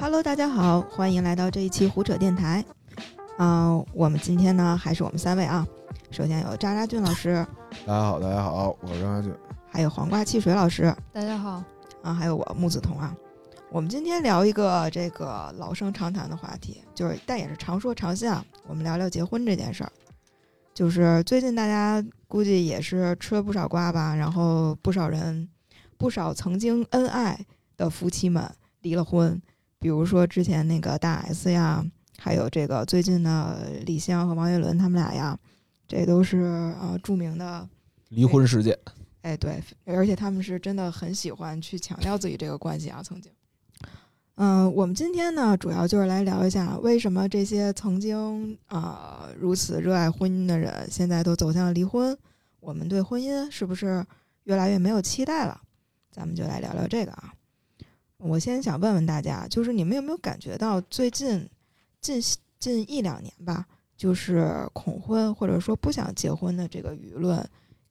Hello，大家好，欢迎来到这一期胡扯电台。啊、我们今天呢还是我们三位啊。首先有渣渣俊老师，大家好，大家好，我是张家俊。还有黄瓜汽水老师大家好，啊，还有我木子彤啊。我们今天聊一个这个老生常谈的话题，就是但也是常说常新啊。我们聊聊结婚这件事儿。就是最近大家估计也是吃了不少瓜吧，然后不少人，不少曾经恩爱的夫妻们离了婚，比如说之前那个大 S 呀，还有这个最近的李湘和王岳伦他们俩呀，这都是呃著名的离婚事件，哎，对，而且他们是真的很喜欢去强调自己这个关系啊，曾经。嗯、我们今天呢，主要就是来聊一下为什么这些曾经啊、呃如此热爱婚姻的人，现在都走向了离婚。我们对婚姻是不是越来越没有期待了？咱们就来聊聊这个啊。我先想问问大家，就是你们有没有感觉到最近近近一两年吧，就是恐婚或者说不想结婚的这个舆论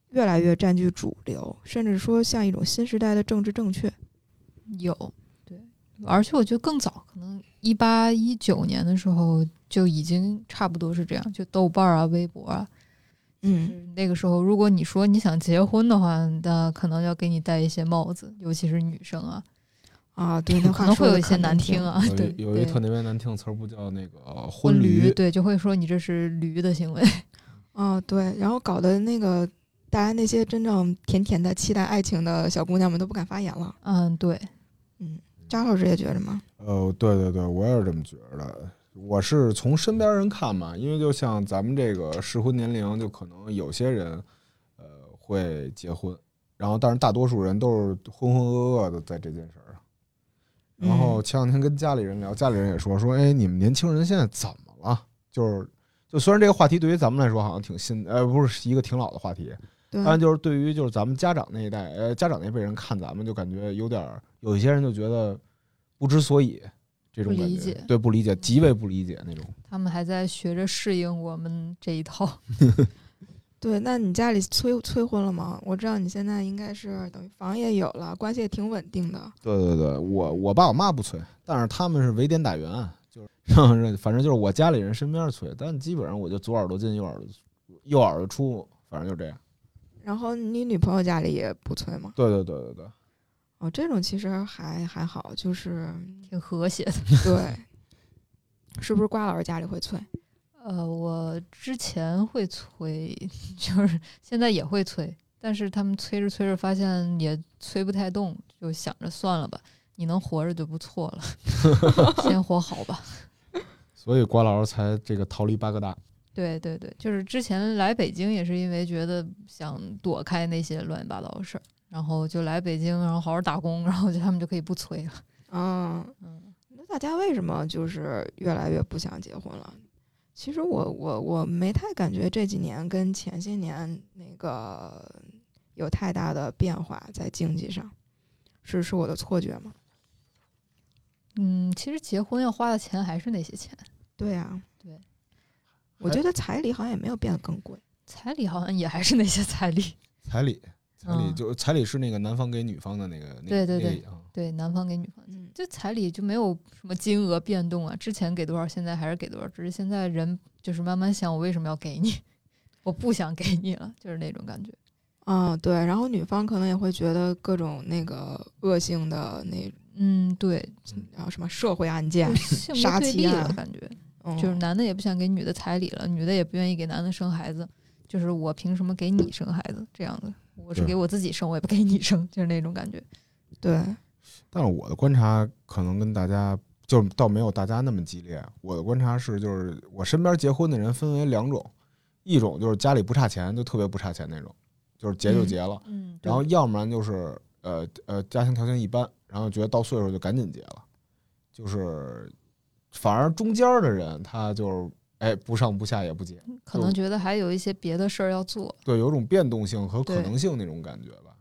越来越占据主流，甚至说像一种新时代的政治正确。有对，而且我觉得更早，可能一八一九年的时候就已经差不多是这样，就豆瓣儿啊、微博啊，嗯，那个时候，如果你说你想结婚的话，那可能要给你戴一些帽子，尤其是女生啊，啊，对，那可能会有一些难听听。啊，对，有一对特别难听的词儿，不叫那个呃婚驴，对，就会说你这是驴的行为，啊，对，然后搞得那个大家那些真正甜甜的期待爱情的小姑娘们都不敢发言了。嗯，对，嗯，张老师也觉着吗？呃，对对对，我也是这么觉得。我是从身边人看嘛，因为就像咱们这个适婚年龄，就可能有些人呃会结婚，然后但是大多数人都是浑浑噩噩的在这件事儿上。然后嗯前两天跟家里人聊，家里人也说说，哎，你们年轻人现在怎么了？就是就虽然这个话题对于咱们来说好像挺新，呃，不是一个挺老的话题，对，当然，就是对于就是咱们家长那一代，呃，家长那辈人看咱们，就感觉有点儿，有一些人就觉得不知所以，这种感觉不理解对，不理解，极为不理解那种。他们还在学着适应我们这一套。对，那你家里催催婚了吗？我知道你现在应该是等于房也有了，关系也挺稳定的。对对对，我我爸我妈不催，但是他们是围点打援，就是 反正就是我家里人身边催，但基本上我就左耳朵进右耳朵右耳朵出，反正就这样。然后你女朋友家里也不催吗？对对对对对，哦，这种其实还还好，就是挺和谐的。对，是不是瓜老师家里会催？呃，我之前会催，就是现在也会催，但是他们催着催着发现也催不太动，就想着算了吧，你能活着就不错了，先活好吧。所以瓜老师才这个逃离巴格达。对对对，就是之前来北京也是因为觉得想躲开那些乱七八糟的事儿，然后就来北京，然后好好打工，然后就他们就可以不催了。嗯，嗯，那大家为什么就是越来越不想结婚了？其实我我我没太感觉这几年跟前些年那个有太大的变化在经济上，是是我的错觉吗？嗯，其实结婚要花的钱还是那些钱，对呀、对，我觉得彩礼好像也没有变得更贵。彩礼好像也还是那些彩礼。彩礼，彩礼嗯。就彩礼是那个男方给女方的那个，那对对对。对，男方给女方，嗯，这彩礼就没有什么金额变动啊，之前给多少，现在还是给多少，只是现在人就是慢慢想，我为什么要给你？我不想给你了，就是那种感觉。嗯、对，然后女方可能也会觉得各种那个恶性的那，嗯，对，然后什么社会案件 杀妻案感觉。嗯、就是男的也不想给女的彩礼了，女的也不愿意给男的生孩子，就是我凭什么给你生孩子这样的？我是给我自己生，我也不给你生，就是那种感觉。对，但是我的观察可能跟大家就倒没有大家那么激烈。我的观察是，就是我身边结婚的人分为两种，一种就是家里不差钱，就特别不差钱那种，就是结就结了；嗯，然后要不然就是呃呃家庭条件一般，然后觉得到岁数就赶紧结了，就是反而中间的人他就是哎不上不下也不结，可能觉得还有一些别的事儿要做，对，有种变动性和可能性那种感觉吧。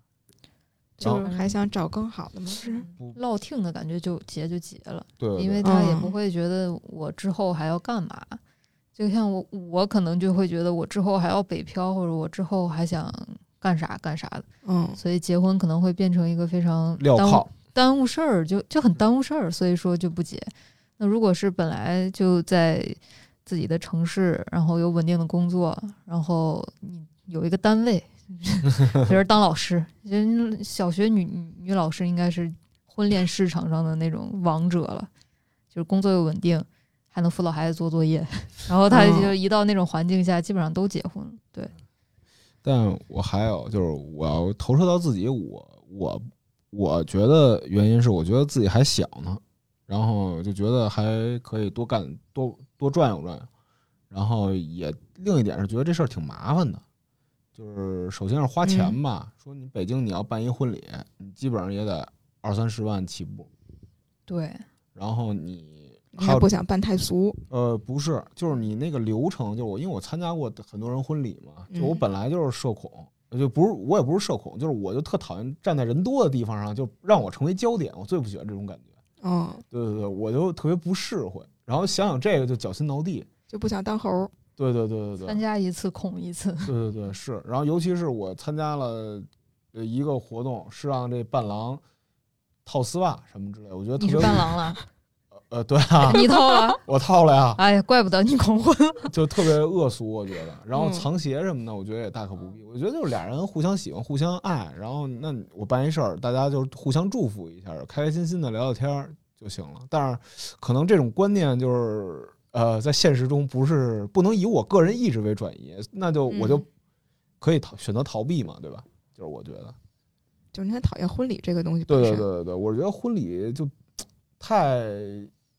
就是还想找更好的吗？是，不落听的感觉就结就结了。对对对因为他也嗯不会觉得我之后还要干嘛。就像我，我可能就会觉得我之后还要北漂，或者我之后还想干啥干啥的，嗯，所以结婚可能会变成一个非常耽误，耽误事儿，就就很耽误事儿，所以说就不结。那如果是本来就在自己的城市，然后有稳定的工作，然后你有一个单位，就是当老师，人小学女女女老师应该是婚恋市场上的那种王者了，就是工作又稳定，还能辅导孩子做作业，然后他哦就一到那种环境下，基本上都结婚了。对，但我还有就是，我要投射到自己，我我我觉得原因是，我觉得自己还小呢，然后就觉得还可以多干多多转悠转悠，然后也另一点是觉得这事儿挺麻烦的，就是首先是花钱吧，说你北京你要办一婚礼，你基本上也得二三十万起步，对，然后你你还不想办太俗，呃，不是，就是你那个流程，就是我，因为我参加过很多人婚礼嘛，就我嗯。本来就是社恐，就不是我也不是社恐，就是我就特讨厌站在人多的地方上，就让我成为焦点，我最不喜欢这种感觉。嗯，对对对，我就特别不适会，然后想想这个就脚心挠地。就不想当猴儿。对对对对对参加一次恐一次。对对对是，然后尤其是我参加了呃一个活动，是让这伴郎套丝袜什么之类的，我觉得特你是别伴郎了，呃对啊，你套了？我套了呀，哎呀，怪不得你恐婚。就特别恶俗，我觉得。然后嗯藏鞋什么的，我觉得也大可不必。我觉得就是俩人互相喜欢、互相爱，然后那我办一事儿，大家就互相祝福一下，开开心心的聊聊天儿就行了。但是可能这种观念就是呃，在现实中不是不能以我个人意志为转移，那就我就嗯可以逃选择逃避嘛，对吧？就是我觉得，就是你很讨厌婚礼这个东西对。对对对对，我觉得婚礼就太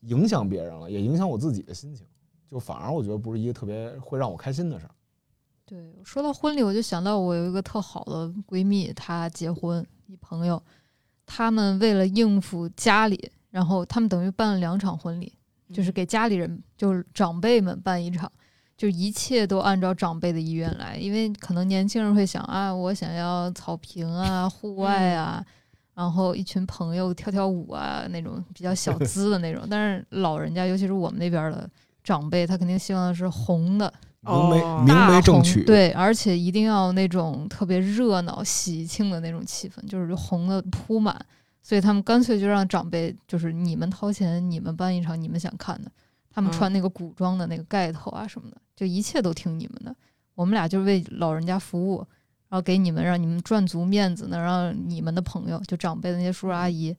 影响别人了，也影响我自己的心情，就反而我觉得不是一个特别会让我开心的事儿。对，说到婚礼，我就想到我有一个特好的闺蜜，她结婚，一朋友，他们为了应付家里，然后他们等于办了两场婚礼，就是嗯给家里人，就是长辈们办一场，就一切都按照长辈的意愿来，因为可能年轻人会想啊，我想要草坪啊、户外啊，然后一群朋友跳跳舞啊，那种比较小资的那种，但是老人家，尤其是我们那边的长辈，他肯定希望的是红的。明媒正娶，对，而且一定要那种特别热闹、喜庆的那种气氛，就是红的铺满。所以他们干脆就让长辈，就是你们掏钱，你们办一场你们想看的，他们嗯。穿那个古装的那个盖头啊什么的，就一切都听你们的。我们俩就为老人家服务，然后给你们让你们赚足面子，能让你们的朋友，就长辈的那些叔叔阿姨，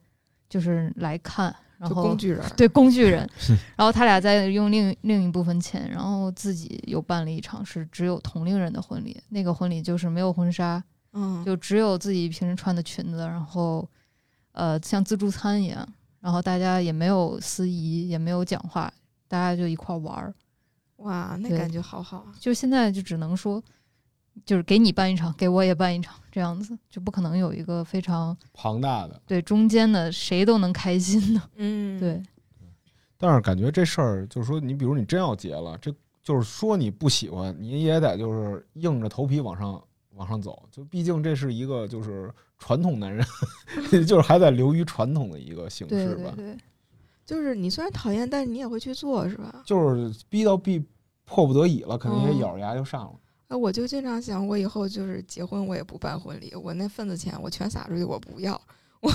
就是来看，然后工具人。对工具人，然后他俩再用另另一部分钱，然后自己又办了一场是只有同龄人的婚礼，那个婚礼就是没有婚纱，嗯，就只有自己平时穿的裙子，然后呃像自助餐一样，然后大家也没有司仪，也没有讲话，大家就一块玩儿。哇，那感觉好好啊。就现在就只能说，就是给你办一场，给我也办一场，这样子就不可能有一个非常庞大的。对中间的谁都能开心的，嗯，对。但是感觉这事儿，就是说，你比如你真要结了，这就是说你不喜欢，你也得就是硬着头皮往上往上走。就毕竟这是一个就是传统男人，就是还在流于传统的一个形式吧。对对，就是你虽然讨厌，但是你也会去做，是吧？就是逼到逼迫不得已了，肯定也嗯咬着牙就上了。哎，我就经常想，我以后就是结婚，我也不办婚礼，我那份子钱我全撒出去，我不要，我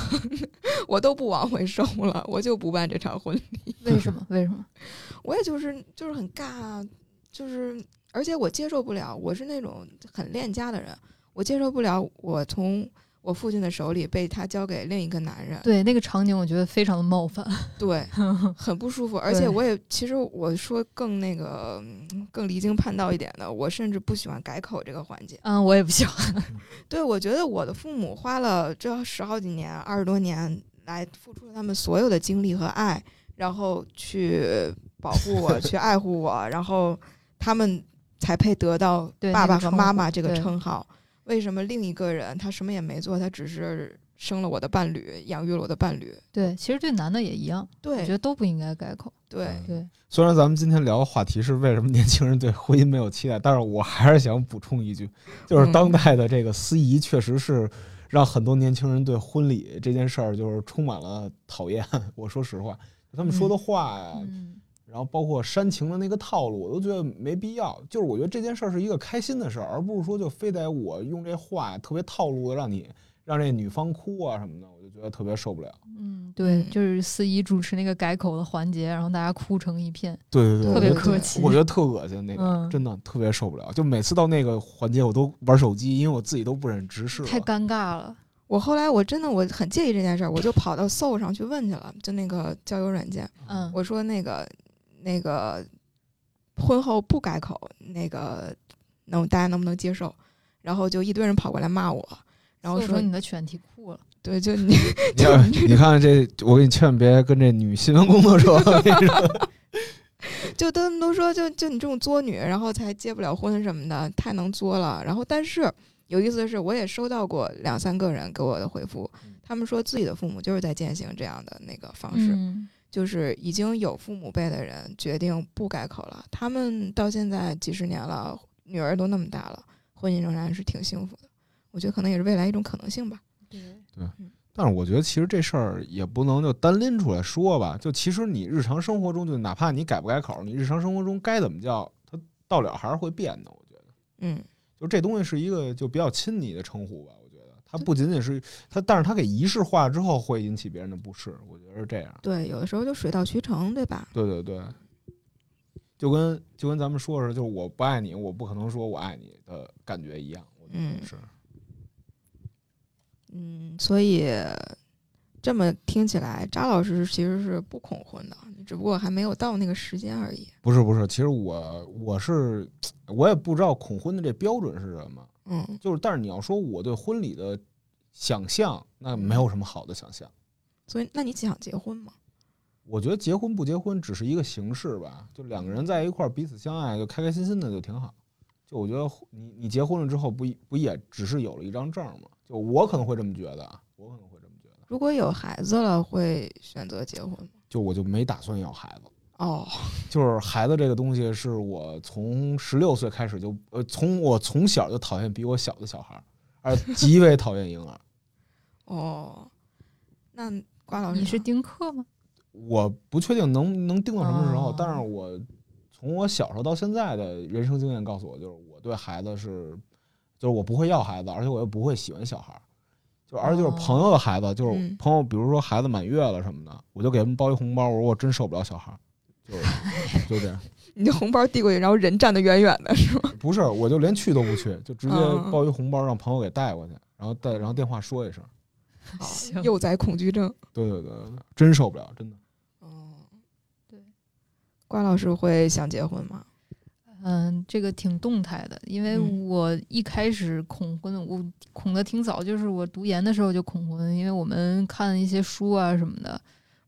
我都不往回收了，我就不办这场婚礼。为什么？为什么？我也就是就是很尬啊，就是而且我接受不了，我是那种很恋家的人，我接受不了我从我父亲的手里被他交给另一个男人，对那个场景，我觉得非常的冒犯。对，很不舒服。而且我也其实我说更那个嗯更离经叛道一点的，我甚至不喜欢改口这个环节。嗯，我也不喜欢。对，我觉得我的父母花了这十好几年、二十多年来付出了他们所有的精力和爱，然后去保护我、去爱护我，然后他们才配得到爸爸和妈妈这个称号。为什么另一个人他什么也没做，他只是生了我的伴侣，养育了我的伴侣？对，其实对男的也一样，我觉得都不应该改口。对，对，虽然咱们今天聊的话题是为什么年轻人对婚姻没有期待，但是我还是想补充一句，就是嗯当代的这个司仪确实是让很多年轻人对婚礼这件事儿就是充满了讨厌。我说实话，他们说的话呀，嗯，然后包括煽情的那个套路，我都觉得没必要。就是我觉得这件事儿是一个开心的事儿，而不是说就非得我用这话特别套路的让你让这女方哭啊什么的，我就觉得特别受不了。嗯，对，嗯就是司仪主持那个改口的环节，然后大家哭成一片。对对对，特别我觉得客气我觉得特恶心那个，嗯真的特别受不了。就每次到那个环节，我都玩手机，因为我自己都不忍直视。太尴尬了。我后来我真的我很介意这件事儿，我就跑到搜上去问去了，就那个交友软件，嗯，我说那个那个婚后不改口，那个能大家能不能接受？然后就一堆人跑过来骂我，然后说说你的犬题库了。对，就 你你 看，你看这，我给你劝别跟这女新闻工作者 就他们都说就就你这种作女，然后才结不了婚什么的，太能作了。然后但是有意思的是，我也收到过两三个人给我的回复嗯，他们说自己的父母就是在践行这样的那个方式，嗯，就是已经有父母辈的人决定不改口了，他们到现在几十年了，女儿都那么大了，婚姻仍然是挺幸福的。我觉得可能也是未来一种可能性吧。对，但是我觉得其实这事儿也不能就单拎出来说吧。就其实你日常生活中，就哪怕你改不改口，你日常生活中该怎么叫，它到了还是会变的。我觉得，嗯，就这东西是一个就比较亲昵的称呼吧。它不仅仅是它，但是它给仪式化之后会引起别人的不适。我觉得是这样。对，有的时候就水到渠成，对吧？对对对，就跟就跟咱们说是，就是我不爱你，我不可能说我爱你的感觉一样。我觉得嗯是。嗯，所以这么听起来，扎老师其实是不恐婚的，只不过还没有到那个时间而已。不是不是，其实我我是 我也不知道恐婚的这标准是什么，嗯就是但是你要说我对婚礼的想象，那没有什么好的想象。所以，那你想结婚吗？我觉得结婚不结婚只是一个形式吧，就两个人在一块儿彼此相爱，就开开心心的就挺好。就我觉得你你结婚了之后不不也只是有了一张证吗？就我可能会这么觉得啊，我可能会这么觉得，如果有孩子了，会选择结婚吗？就我就没打算要孩子。哦，就是孩子这个东西，是我从十六岁开始就呃，从我从小就讨厌比我小的小孩儿，而 极为讨厌婴儿。哦，那瓜老师你是呢丁克吗？我不确定能能定到什么时候，哦但是我从我小时候到现在的人生经验告诉我，就是我对孩子是，就是我不会要孩子，而且我又不会喜欢小孩儿。就而且就是朋友的孩子，就是嗯朋友，比如说孩子满月了什么的，我就给他们包一红包，我说我真受不了小孩儿，就就这样。你的红包递过去，然后人站得远远的，是吗？不是，我就连去都不去，就直接嗯包一红包让朋友给带过去，然后带然后电话说一声。幼崽恐惧症。对对对对，真受不了，真的。哦，对，瓜老师会想结婚吗？嗯，这个挺动态的，因为嗯我一开始恐婚，我恐的挺早，就是我读研的时候就恐婚，因为我们看一些书啊什么的，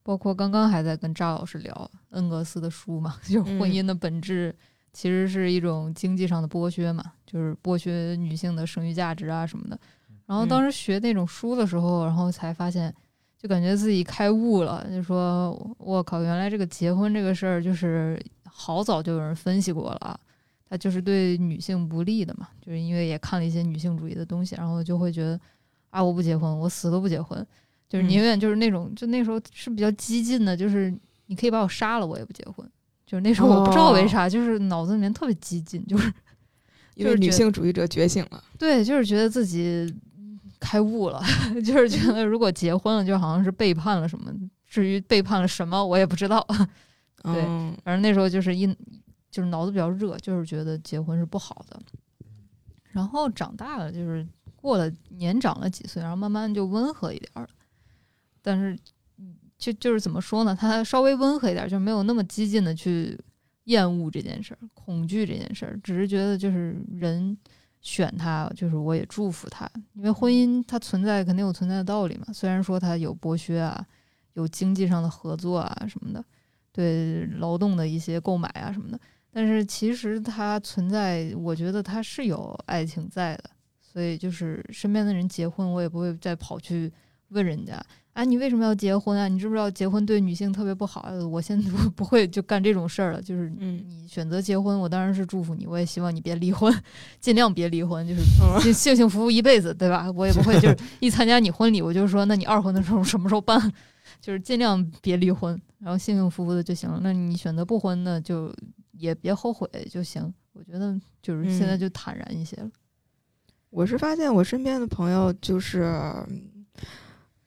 包括刚刚还在跟扎老师聊恩格斯的书嘛，就是婚嗯。姻的本质其实是一种经济上的剥削嘛，就是剥削女性的生育价值啊什么的。然后当时学那种书的时候，然后才发现，就感觉自己开悟了，就说我靠，原来这个结婚这个事儿就是好早就有人分析过了啊，它就是对女性不利的嘛，就是因为也看了一些女性主义的东西，然后就会觉得啊，我不结婚，我死都不结婚，就是嗯。宁愿就是那种，就那时候是比较激进的，就是你可以把我杀了，我也不结婚。就是那时候我不知道为啥，就是脑子里面特别激进，就是 因为就是女性主义者觉醒了。对，就是觉得自己开悟了，就是觉得如果结婚了，就好像是背叛了什么。至于背叛了什么，我也不知道。对嗯反正那时候就是一就是脑子比较热，就是觉得结婚是不好的。然后长大了，就是过了年长了几岁，然后慢慢就温和一点儿了。但是，嗯就就是怎么说呢？他稍微温和一点，就没有那么激进的去厌恶这件事儿、恐惧这件事儿，只是觉得就是人选他，就是我也祝福他，因为婚姻它存在肯定有存在的道理嘛。虽然说它有剥削啊，有经济上的合作啊什么的。对劳动的一些购买啊什么的，但是其实它存在，我觉得它是有爱情在的，所以就是身边的人结婚，我也不会再跑去问人家啊，你为什么要结婚啊？你知不知道结婚对女性特别不好？呃我现在不 不会就干这种事儿了，就是嗯你选择结婚，我当然是祝福你，我也希望你别离婚，尽量别离婚，就是嗯幸幸幸福福一辈子，对吧？我也不会就是 一参加你婚礼，我就说那你二婚的时候什么时候办？就是尽量别离婚，然后幸幸福福的就行了。那你选择不婚的，就也别后悔就行。我觉得就是现在嗯就坦然一些了。我是发现我身边的朋友就是，嗯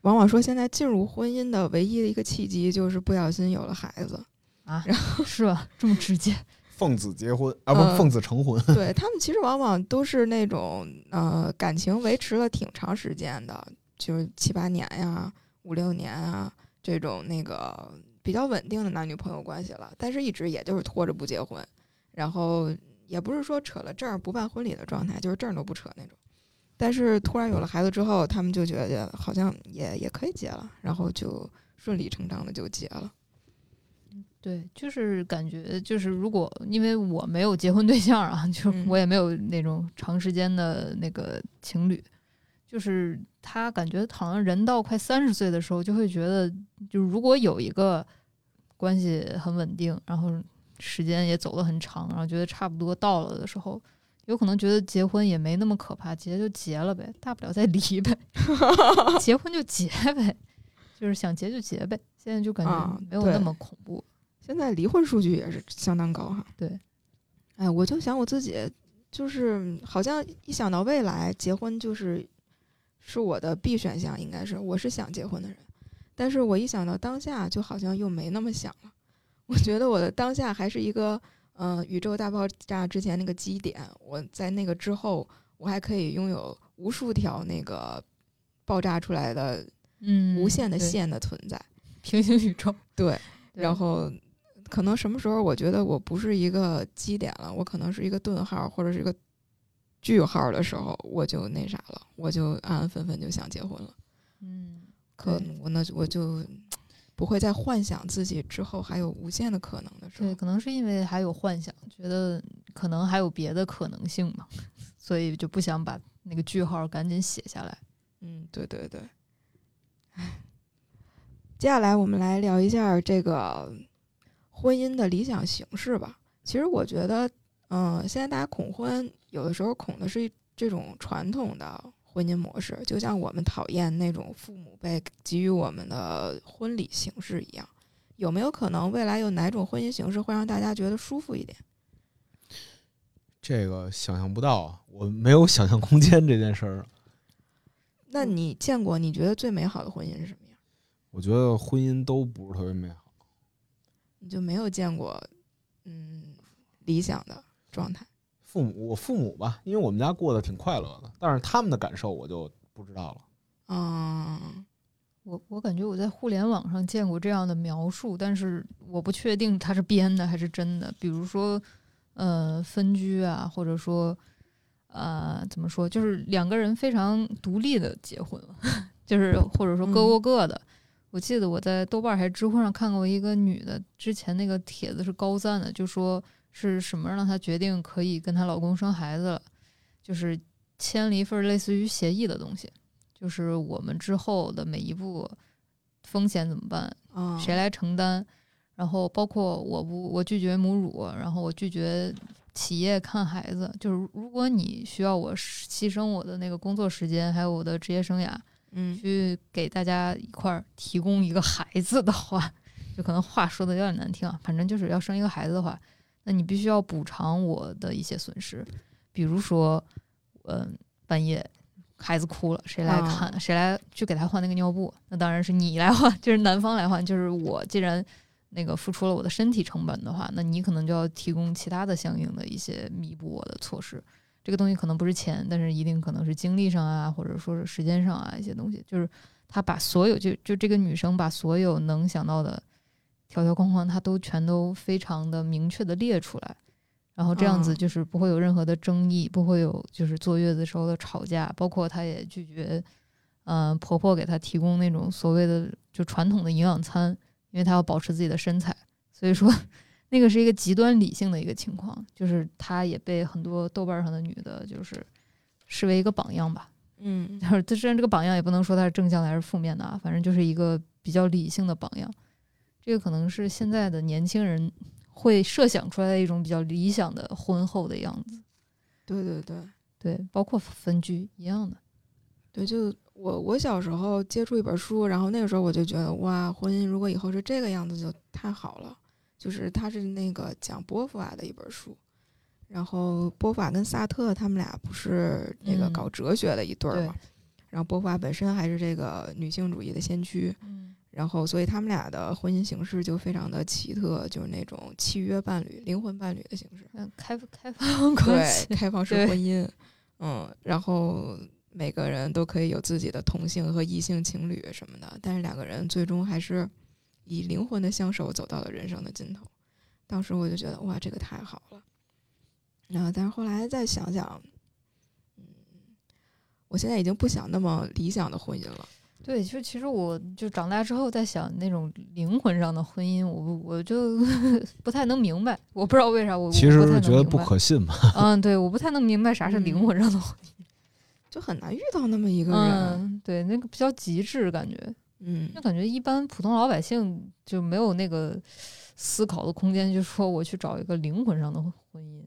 往往说现在进入婚姻的唯一的一个契机就是不小心有了孩子，啊，然后是吧？这么直接？奉子结婚啊，不呃奉子成婚。对他们其实往往都是那种呃感情维持了挺长时间的，就是七八年呀、五六年啊这种那个比较稳定的男女朋友关系了，但是一直也就是拖着不结婚，然后也不是说扯了证儿不办婚礼的状态，就是证儿都不扯那种。但是突然有了孩子之后，他们就觉得好像也也可以结了，然后就顺理成章的就结了。对，就是感觉就是如果因为我没有结婚对象啊，就我也没有那种长时间的那个情侣，就是他感觉好像人到快三十岁的时候，就会觉得，就如果有一个关系很稳定，然后时间也走得很长，然后觉得差不多到了的时候，有可能觉得结婚也没那么可怕，结就结了呗，大不了再离呗，结婚就结呗，就是想结就结呗。现在就感觉没有那么恐怖。现在离婚数据也是相当高哈。对，哎，我就想我自己，就是好像一想到未来，结婚就是是我的必选项，应该是我是想结婚的人，但是我一想到当下，就好像又没那么想了。我觉得我的当下还是一个，嗯、宇宙大爆炸之前那个基点，我在那个之后，我还可以拥有无数条那个爆炸出来的嗯，无限的线的存在。平行宇宙。对，对然后可能什么时候我觉得我不是一个基点了，我可能是一个顿号或者是一个句号的时候，我就那啥了，我就安安分分就想结婚了。嗯，可我那我就不会再幻想自己之后还有无限的可能的时候对，可能是因为还有幻想，觉得可能还有别的可能性嘛，所以就不想把那个句号赶紧写下来。嗯，对对对。唉，接下来我们来聊一下这个婚姻的理想形式吧。其实我觉得，嗯、现在大家恐婚，有的时候恐的是这种传统的婚姻模式，就像我们讨厌那种父母被给予我们的婚礼形式一样。有没有可能未来有哪种婚姻形式会让大家觉得舒服一点？这个想象不到啊，我没有想象空间这件事儿。那你见过你觉得最美好的婚姻是什么样？我觉得婚姻都不是特别美好。你就没有见过，嗯，理想的状态。父母，我父母吧，因为我们家过得挺快乐的，但是他们的感受我就不知道了。嗯，我我感觉我在互联网上见过这样的描述，但是我不确定它是编的还是真的。比如说，呃，分居啊，或者说，呃，怎么说，就是两个人非常独立的结婚了，就是或者说各过各的。我记得我在豆瓣还是知乎上看过一个女的，之前那个帖子是高赞的，就说是什么让她决定可以跟她老公生孩子了，就是签了一份类似于协议的东西。就是我们之后的每一步风险怎么办，啊，谁来承担？然后包括我不，我拒绝母乳，然后我拒绝企业看孩子。就是如果你需要我牺牲我的那个工作时间，还有我的职业生涯，嗯去给大家一块儿提供一个孩子的话，就可能话说的有点难听啊，反正就是要生一个孩子的话，那你必须要补偿我的一些损失，比如说，嗯、半夜孩子哭了，谁来看？啊谁来去给他换那个尿布？那当然是你来换，就是男方来换。就是我既然那个付出了我的身体成本的话，那你可能就要提供其他的相应的一些弥补我的措施。这个东西可能不是钱，但是一定可能是精力上啊，或者说是时间上啊一些东西。就是他把所有就就这个女生把所有能想到的条条框框，它都全都非常的明确的列出来，然后这样子嗯就是不会有任何的争议，不会有就是坐月子时候的吵架，包括她也拒绝，嗯、婆婆给她提供那种所谓的就传统的营养餐，因为她要保持自己的身材，所以说。那个是一个极端理性的一个情况，就是她也被很多豆瓣上的女的，就是视为一个榜样吧。嗯 就是这虽然这个榜样也不能说它是正向的还是负面的啊，反正就是一个比较理性的榜样。这个可能是现在的年轻人会设想出来的一种比较理想的婚后的样子。对对对对，包括分居一样的。对，就我我小时候接触一本书，然后那个时候我就觉得哇，婚姻如果以后是这个样子就太好了。就是它是那个讲波伏娃的一本书，然后波伏娃跟萨特他们俩不是那个嗯搞哲学的一对儿对嘛？然后波伏娃本身还是这个女性主义的先驱，嗯然后所以他们俩的婚姻形式就非常的奇特，就是那种契约伴侣、灵魂伴侣的形式。嗯，开开放关对，系，开放式婚姻，嗯，然后每个人都可以有自己的同性和异性情侣什么的，但是两个人最终还是以灵魂的相守走到了人生的尽头。当时我就觉得哇，这个太好了。然后，但是后来再想想，嗯，我现在已经不想那么理想的婚姻了。对，就其实我就长大之后在想那种灵魂上的婚姻，我不我就 不太能明白，我不知道为啥我其我不太能实觉得不明白可信嘛。嗯，对，我不太能明白啥是灵嗯魂上的婚姻。就很难遇到那么一个人，嗯，对，那个比较极致感觉，嗯就感觉一般普通老百姓就没有那个思考的空间，就说我去找一个灵魂上的婚姻。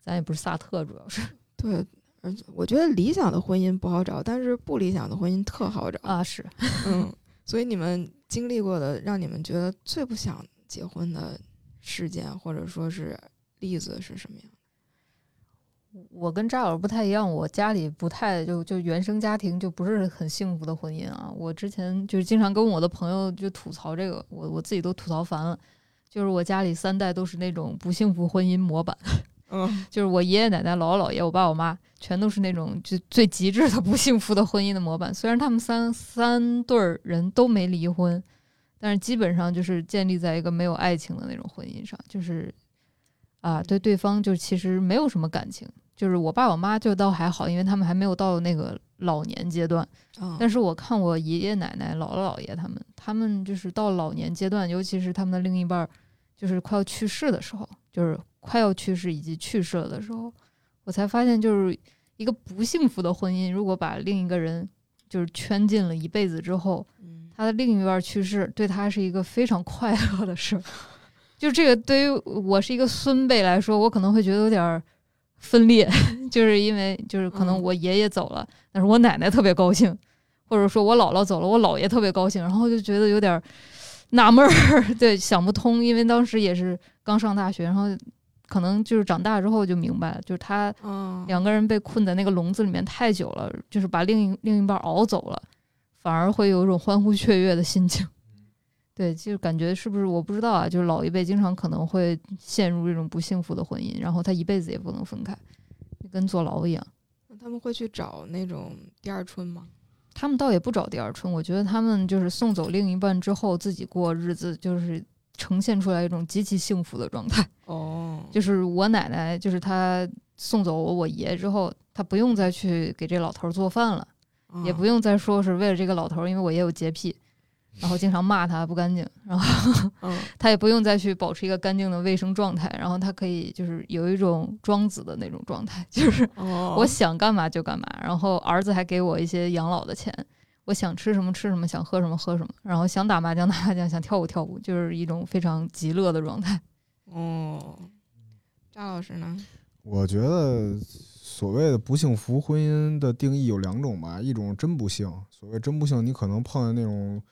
咱也不是萨特，主要是 对，而我觉得理想的婚姻不好找，但是不理想的婚姻特好找。啊，是嗯，所以你们经历过的，让你们觉得最不想结婚的事件，或者说是例子是什么样？我跟扎老师不太一样，我家里不太就就原生家庭就不是很幸福的婚姻啊。我之前就是经常跟我的朋友就吐槽这个，我我自己都吐槽烦了。就是我家里三代都是那种不幸福婚姻模板，嗯就是我爷爷奶奶、姥姥姥爷、我爸我妈，全都是那种就最极致的不幸福的婚姻的模板。虽然他们三三对儿人都没离婚，但是基本上就是建立在一个没有爱情的那种婚姻上，就是啊，对对方就其实没有什么感情。就是我爸我妈就倒还好，因为他们还没有到那个老年阶段。嗯，但是我看我爷爷奶奶、姥姥姥爷他们，他们就是到老年阶段，尤其是他们的另一半，就是快要去世的时候，就是快要去世以及去世了的时候，我才发现，就是一个不幸福的婚姻，如果把另一个人就是圈进了一辈子之后，嗯他的另一半去世，对他是一个非常快乐的事。就这个对于我是一个孙辈来说，我可能会觉得有点儿分裂，就是因为就是可能嗯我爷爷走了，但是我奶奶特别高兴，或者说我姥姥走了，我姥爷特别高兴，然后就觉得有点儿纳闷儿，对，想不通，因为当时也是刚上大学，然后可能就是长大之后就明白了，就是他嗯，两个人被困在那个笼子里面太久了，就是把另一另一半熬走了，反而会有一种欢呼雀跃的心情。对，就感觉是不是我不知道啊？就是老一辈经常可能会陷入这种不幸福的婚姻，然后他一辈子也不能分开，就跟坐牢一样。那他们会去找那种第二春吗？他们倒也不找第二春，我觉得他们就是送走另一半之后，自己过日子，就是呈现出来一种极其幸福的状态。哦，就是我奶奶，就是她送走我我爷之后，她不用再去给这老头儿做饭了。也不用，再说是为了这个老头儿，因为我也有洁癖，然后经常骂他不干净，然后嗯 他也不用再去保持一个干净的卫生状态，然后他可以就是有一种庄子的那种状态，就是哦，我想干嘛就干嘛，然后儿子还给我一些养老的钱，我想吃什么吃什么，想喝什么喝什么，然后想打麻将打麻将，想跳舞跳舞，就是一种非常极乐的状态。哦，张老师呢？我觉得所谓的不幸福婚姻的定义有两种吧，一种真不幸，所谓真不幸，你可能碰见那种，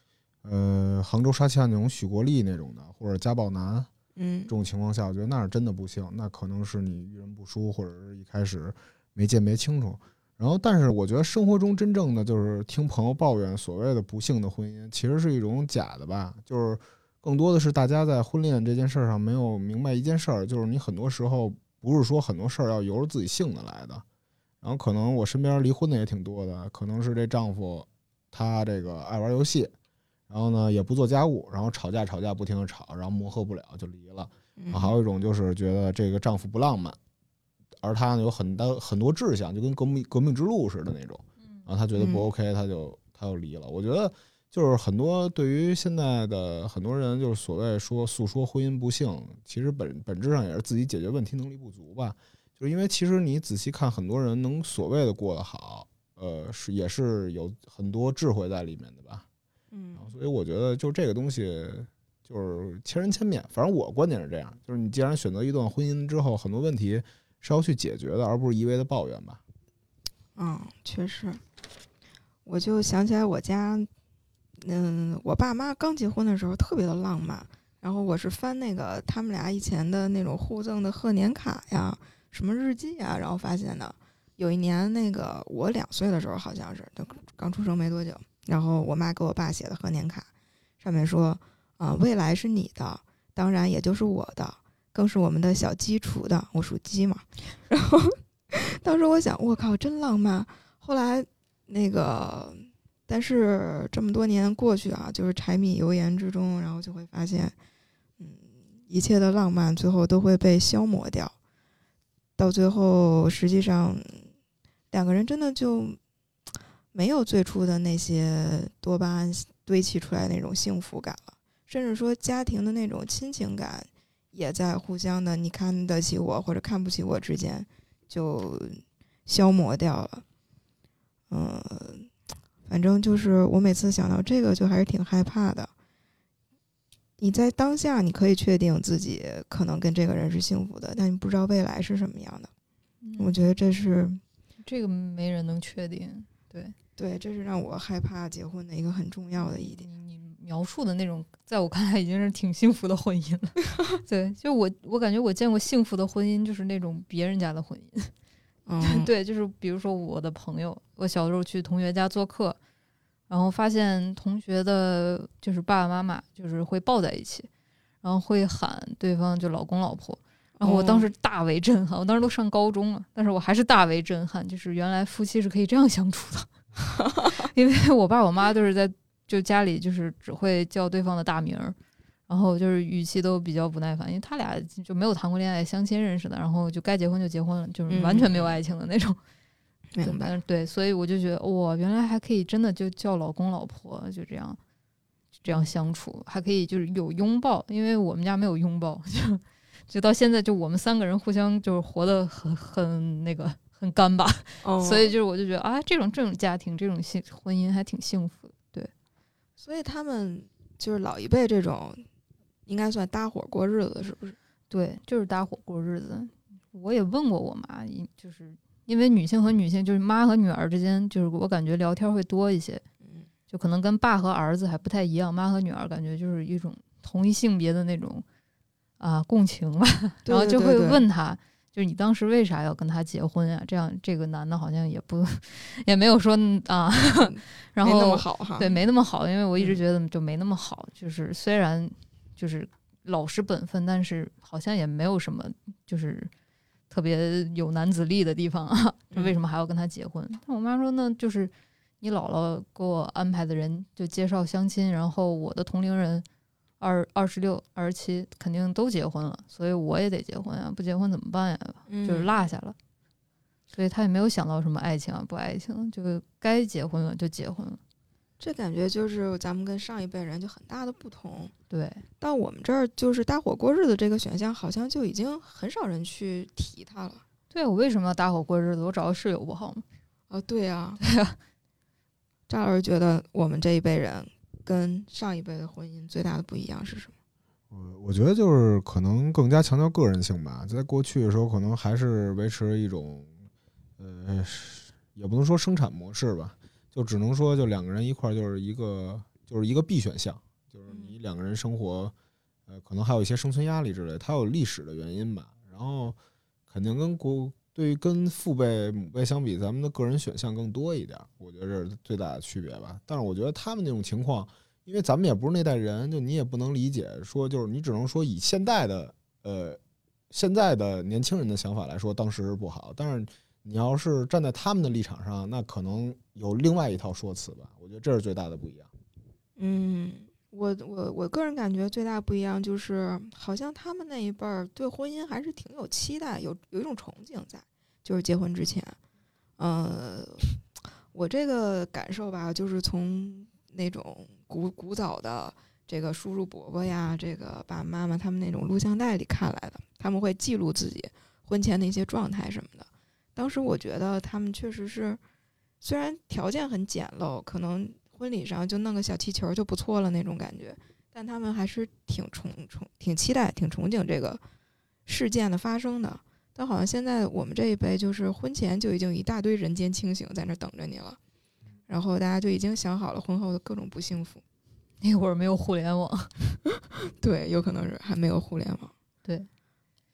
呃，杭州杀妻案那种许国立那种的，或者家暴男嗯这种情况下，我觉得那是真的不幸，那可能是你遇人不淑，或者是一开始没鉴别清楚。然后，但是我觉得生活中真正的就是听朋友抱怨所谓的不幸的婚姻，其实是一种假的吧，就是更多的是大家在婚恋这件事上没有明白一件事儿，就是你很多时候不是说很多事儿要由着自己性子来的。然后可能我身边离婚的也挺多的，可能是这丈夫他这个爱玩游戏，然后呢也不做家务，然后吵架吵架不停的吵，然后磨合不了就离了。嗯还有一种就是觉得这个丈夫不浪漫，而她呢有很大很多志向，就跟革命革命之路似的那种，然后她觉得不嗯 OK，她就她就离了。我觉得就是很多对于现在的很多人，就是所谓说诉说婚姻不幸，其实本本质上也是自己解决问题能力不足吧。就是因为其实你仔细看，很多人能所谓的过得好，呃，是也是有很多智慧在里面的吧。嗯所以我觉得就这个东西就是千人千面，反正我观点是这样，就是你既然选择一段婚姻之后，很多问题是要去解决的，而不是一味的抱怨吧。嗯，确实，我就想起来我家，嗯，我爸妈刚结婚的时候特别的浪漫，然后我是翻那个他们俩以前的那种互赠的贺年卡呀，什么日记啊，然后发现的。有一年，那个我两岁的时候，好像是就刚出生没多久，然后我妈给我爸写的贺年卡，上面说啊，未来是你的，当然也就是我的，更是我们的小鸡雏的。我属鸡嘛，然后当时我想，我靠，真浪漫。后来那个，但是这么多年过去啊，就是柴米油盐之中，然后就会发现，嗯，一切的浪漫最后都会被消磨掉，到最后实际上。两个人真的就没有最初的那些多巴胺堆砌出来那种幸福感了，甚至说家庭的那种亲情感也在互相的你看得起我或者看不起我之间就消磨掉了。嗯，反正就是我每次想到这个就还是挺害怕的。你在当下你可以确定自己可能跟这个人是幸福的，但你不知道未来是什么样的。我觉得这是。这个没人能确定，对对，这是让我害怕结婚的一个很重要的一点。你描述的那种，在我看来已经是挺幸福的婚姻了。对，就我我感觉我见过幸福的婚姻，就是那种别人家的婚姻。嗯，对，就是比如说我的朋友，我小时候去同学家做客，然后发现同学的就是爸爸妈妈就是会抱在一起，然后会喊对方就老公老婆。然后我当时大为震撼，我当时都上高中了，但是我还是大为震撼，就是原来夫妻是可以这样相处的。因为我爸我妈都是在就家里就是只会叫对方的大名儿，然后就是语气都比较不耐烦，因为他俩就没有谈过恋爱，相亲认识的，然后就该结婚就结婚了，就是完全没有爱情的那种。明白？对，所以我就觉得哇，原来还可以真的就叫老公老婆，就这样这样相处，还可以就是有拥抱，因为我们家没有拥抱 就。就到现在，就我们三个人互相就是活得很很那个很干巴，所以就是我就觉得啊，这种这种家庭这种幸婚姻还挺幸福的，对。所以他们就是老一辈这种，应该算搭伙过日子，是不是？对，就是搭伙过日子。我也问过我妈，就是因为女性和女性，就是妈和女儿之间，就是我感觉聊天会多一些，嗯，就可能跟爸和儿子还不太一样，妈和女儿感觉就是一种同一性别的那种。啊，共情吧，然后就会问他，就是你当时为啥要跟他结婚啊？这样这个男的好像也不，也没有说啊，然后没那么好哈，对，没那么好，因为我一直觉得就没那么好，就是虽然就是老实本分，但是好像也没有什么就是特别有男子力的地方啊，就为什么还要跟他结婚？我妈说，那就是你姥姥给我安排的人就介绍相亲，然后我的同龄人。二二十六、二十七肯定都结婚了，所以我也得结婚啊！不结婚怎么办呀？就是落下了，所以他也没有想到什么爱情啊，不爱情，就该结婚了就结婚了。这感觉就是咱们跟上一辈人就很大的不同。对，到我们这儿就是搭伙过日子这个选项，好像就已经很少人去提它了。对，我为什么要搭伙过日子？我找个室友不好吗？啊，对呀，对呀。张老师觉得我们这一辈人。跟上一辈的婚姻最大的不一样是什么？我我觉得就是可能更加强调个人性吧。在过去的时候，可能还是维持一种，呃，也不能说生产模式吧，就只能说就两个人一块儿就是一个就是一个 B 选项，就是你两个人生活，呃，可能还有一些生存压力之类，它有历史的原因吧。然后肯定跟国对于跟父辈母辈相比，咱们的个人选项更多一点，我觉得这是最大的区别吧。但是我觉得他们那种情况，因为咱们也不是那代人，就你也不能理解，说就是你只能说以现代的呃现在的年轻人的想法来说，当时不好。但是你要是站在他们的立场上，那可能有另外一套说辞吧。我觉得这是最大的不一样。嗯，我我我个人感觉最大不一样就是，好像他们那一辈儿对婚姻还是挺有期待，有有一种憧憬在。就是结婚之前，呃，我这个感受吧，就是从那种古古早的这个叔叔伯伯呀，这个爸爸妈妈他们那种录像带里看来的，他们会记录自己婚前的一些状态什么的。当时我觉得他们确实是，虽然条件很简陋，可能婚礼上就弄个小气球就不错了那种感觉，但他们还是挺憧憧、挺期待、挺憧憬这个事件的发生的。但好像现在我们这一辈，就是婚前就已经一大堆人间清醒在那等着你了，然后大家就已经想好了婚后的各种不幸福。那会儿没有互联网，对，有可能是还没有互联网。对，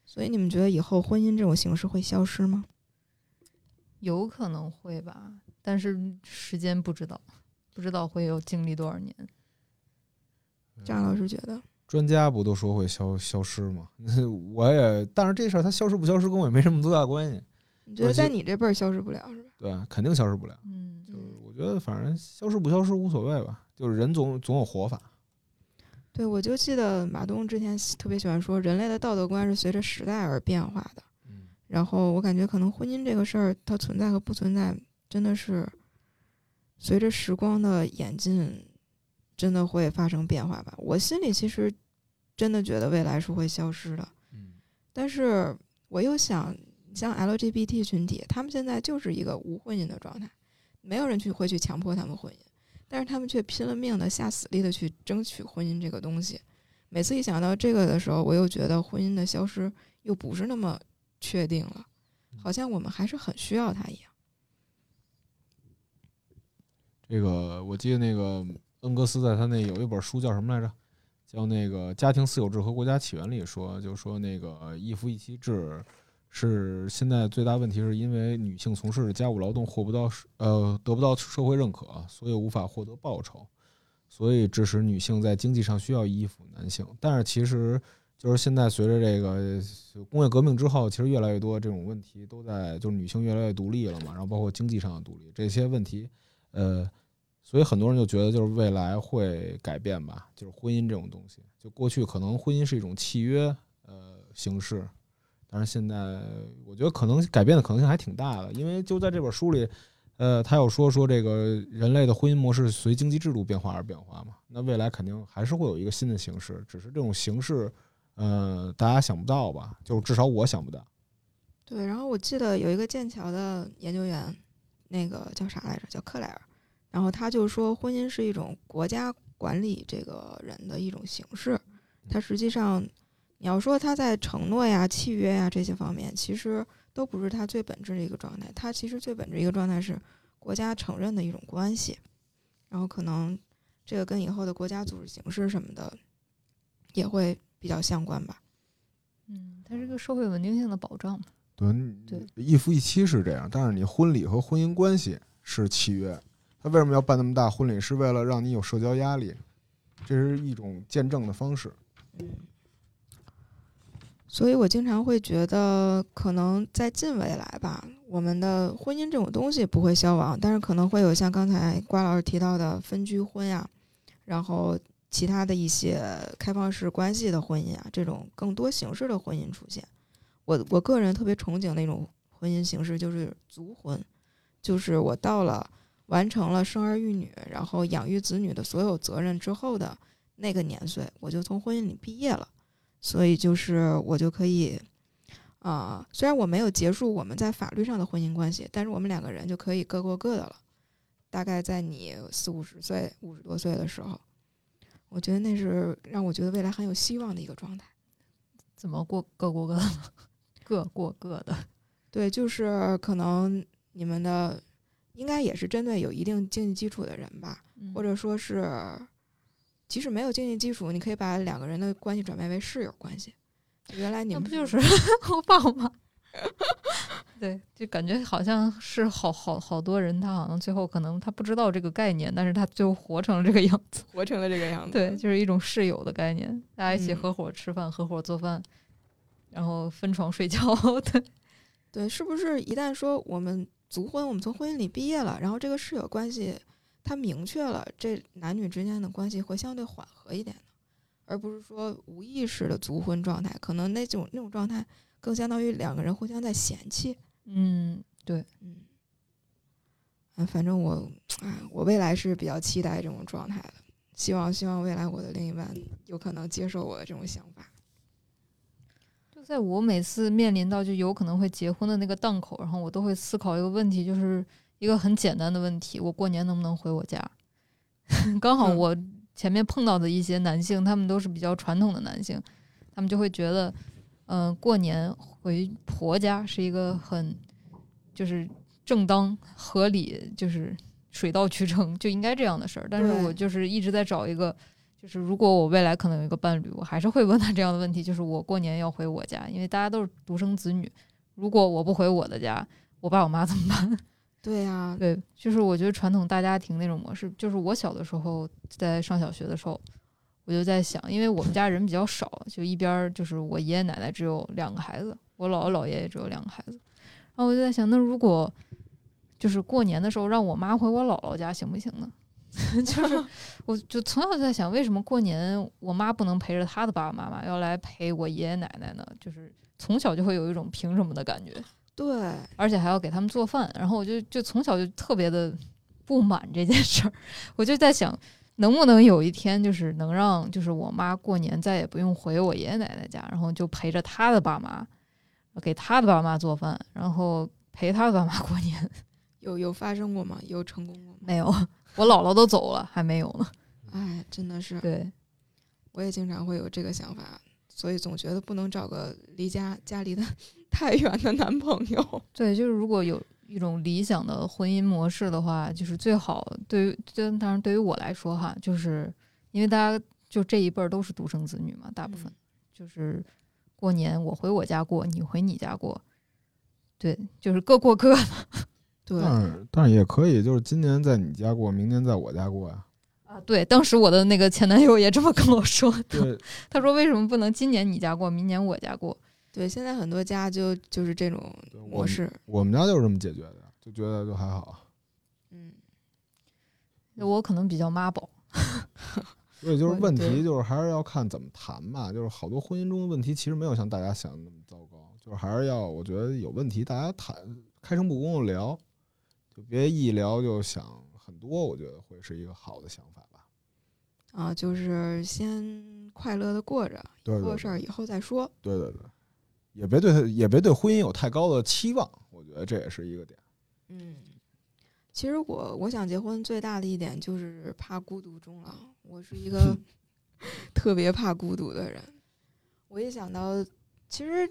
所以你们觉得以后婚姻这种形式会消失吗？有可能会吧，但是时间不知道，不知道会有经历多少年。张老师觉得，专家不都说会消消失吗？我也，但是这事儿它消失不消失跟我也没什么多大关系。你觉得在你这辈儿消失不了是吧？对，肯定消失不了。嗯，就是我觉得反正消失不消失无所谓吧，就是人总总有活法。对，我就记得马东之前特别喜欢说，人类的道德观是随着时代而变化的。嗯，然后我感觉可能婚姻这个事儿，它存在和不存在，真的是随着时光的演进，真的会发生变化吧。我心里其实真的觉得未来是会消失的，嗯，但是我又想，像 LGBT 群体，他们现在就是一个无婚姻的状态，没有人去会去强迫他们婚姻。但是他们却拼了命的下死力的去争取婚姻这个东西。每次一想到这个的时候，我又觉得婚姻的消失又不是那么确定了，好像我们还是很需要它一样。这个我记得那个恩格斯在他那有一本书叫什么来着？叫那个《家庭私有制和国家起源》里说，就说那个一夫一妻制。是现在最大问题，是因为女性从事家务劳动获不到呃得不到社会认可，所以无法获得报酬，所以致使女性在经济上需要依附男性。但是其实就是现在随着这个工业革命之后，其实越来越多这种问题都在就是女性越来越独立了嘛，然后包括经济上的独立这些问题，呃，所以很多人就觉得就是未来会改变吧，就是婚姻这种东西，就过去可能婚姻是一种契约呃形式。但是现在，我觉得可能改变的可能性还挺大的，因为就在这本书里，呃，他有说说这个人类的婚姻模式随经济制度变化而变化嘛。那未来肯定还是会有一个新的形式，只是这种形式，呃，大家想不到吧？就至少我想不到。对，然后我记得有一个剑桥的研究员，那个叫啥来着？叫克莱尔。然后他就说，婚姻是一种国家管理这个人的一种形式，它实际上。你要说他在承诺呀、契约呀这些方面，其实都不是他最本质的一个状态。他其实最本质一个状态是国家承认的一种关系，然后可能这个跟以后的国家组织形式什么的也会比较相关吧。嗯，它是个社会稳定性的保障。对对，一夫一妻是这样，但是你婚礼和婚姻关系是契约。他为什么要办那么大婚礼？是为了让你有社交压力，这是一种见证的方式。嗯。所以我经常会觉得，可能在近未来吧，我们的婚姻这种东西不会消亡，但是可能会有像刚才瓜老师提到的分居婚呀，然后其他的一些开放式关系的婚姻啊，这种更多形式的婚姻出现。我我个人特别憧憬那种婚姻形式，就是族婚，就是我到了完成了生儿育女，然后养育子女的所有责任之后的那个年岁，我就从婚姻里毕业了。所以就是我就可以，啊，虽然我没有结束我们在法律上的婚姻关系，但是我们两个人就可以各过各的了。大概在你四五十岁、五十多岁的时候，我觉得那是让我觉得未来很有希望的一个状态。怎么过各过各的？各过各的。对，就是可能你们的应该也是针对有一定经济基础的人吧，或者说是。即使没有经济基础，你可以把两个人的关系转变为室友关系。原来你们不就是 我爸吗？对，就感觉好像是好好好多人，他好像最后可能他不知道这个概念，但是他最后活成了这个样子，活成了这个样子。对，就是一种室友的概念，大家一起合伙吃饭，合伙做饭，然后分床睡觉。对，对，是不是一旦说我们足婚，我们从婚姻里毕业了，然后这个室友关系？他明确了，这男女之间的关系会相对缓和一点的，而不是说无意识的足婚状态。可能那种那种状态更相当于两个人互相在嫌弃。嗯，对，嗯，嗯，反正我，哎，我未来是比较期待这种状态的。希望希望未来我的另一半有可能接受我的这种想法。就在我每次面临到就有可能会结婚的那个档口，然后我都会思考一个问题，就是。一个很简单的问题，我过年能不能回我家？刚好我前面碰到的一些男性，他们都是比较传统的男性，他们就会觉得，嗯，过年回婆家是一个很就是正当合理，就是水到渠成就应该这样的事儿。但是我就是一直在找一个就是如果我未来可能有一个伴侣，我还是会问他这样的问题，就是我过年要回我家，因为大家都是独生子女，如果我不回我的家，我爸我妈怎么办？对呀、对，就是我觉得传统大家庭那种模式，就是我小的时候在上小学的时候，我就在想，因为我们家人比较少，就一边就是我爷爷奶奶只有两个孩子，我姥姥姥爷也只有两个孩子，然后我就在想，那如果就是过年的时候让我妈回我姥姥家行不行呢？就是我就从小就在想，为什么过年我妈不能陪着她的爸爸妈妈，要来陪我爷爷奶奶呢？就是从小就会有一种凭什么的感觉。对，而且还要给他们做饭，然后我就就从小就特别的不满这件事儿，我就在想，能不能有一天就是能让就是我妈过年再也不用回我爷爷奶奶家，然后就陪着她的爸妈，给她的爸妈做饭，然后陪她的爸妈过年。有有发生过吗？有成功过吗？没有，我姥姥都走了，还没有呢。哎，真的是，对，我也经常会有这个想法，所以总觉得不能找个离家家离的 太远的男朋友。对，就是如果有一种理想的婚姻模式的话，就是最好对于，就当然对于我来说哈，就是因为大家就这一辈儿都是独生子女嘛，大部分、嗯就是过年我回我家过，你回你家过，对，就是各过各的。对，但是但是也可以，就是今年在你家过，明年在我家过呀。啊，对，当时我的那个前男友也这么跟我说的，对，他说为什么不能今年你家过，明年我家过？对，现在很多家就就是这种模式。我们家就是这么解决的，就觉得就还好。嗯，我可能比较妈宝，所以就是问题，就是还是要看怎么谈吧。就是好多婚姻中的问题，其实没有像大家想的那么糟糕。就是还是要，我觉得有问题，大家谈，开诚布公的聊，就别一聊就想很多。我觉得会是一个好的想法吧。啊，就是先快乐的过着，对对对过事儿以后再说。对对对，也别对他，也别对婚姻有太高的期望。我觉得这也是一个点。嗯，其实我我想结婚最大的一点就是怕孤独终老。我是一 个 特别怕孤独的人。我一想到，其实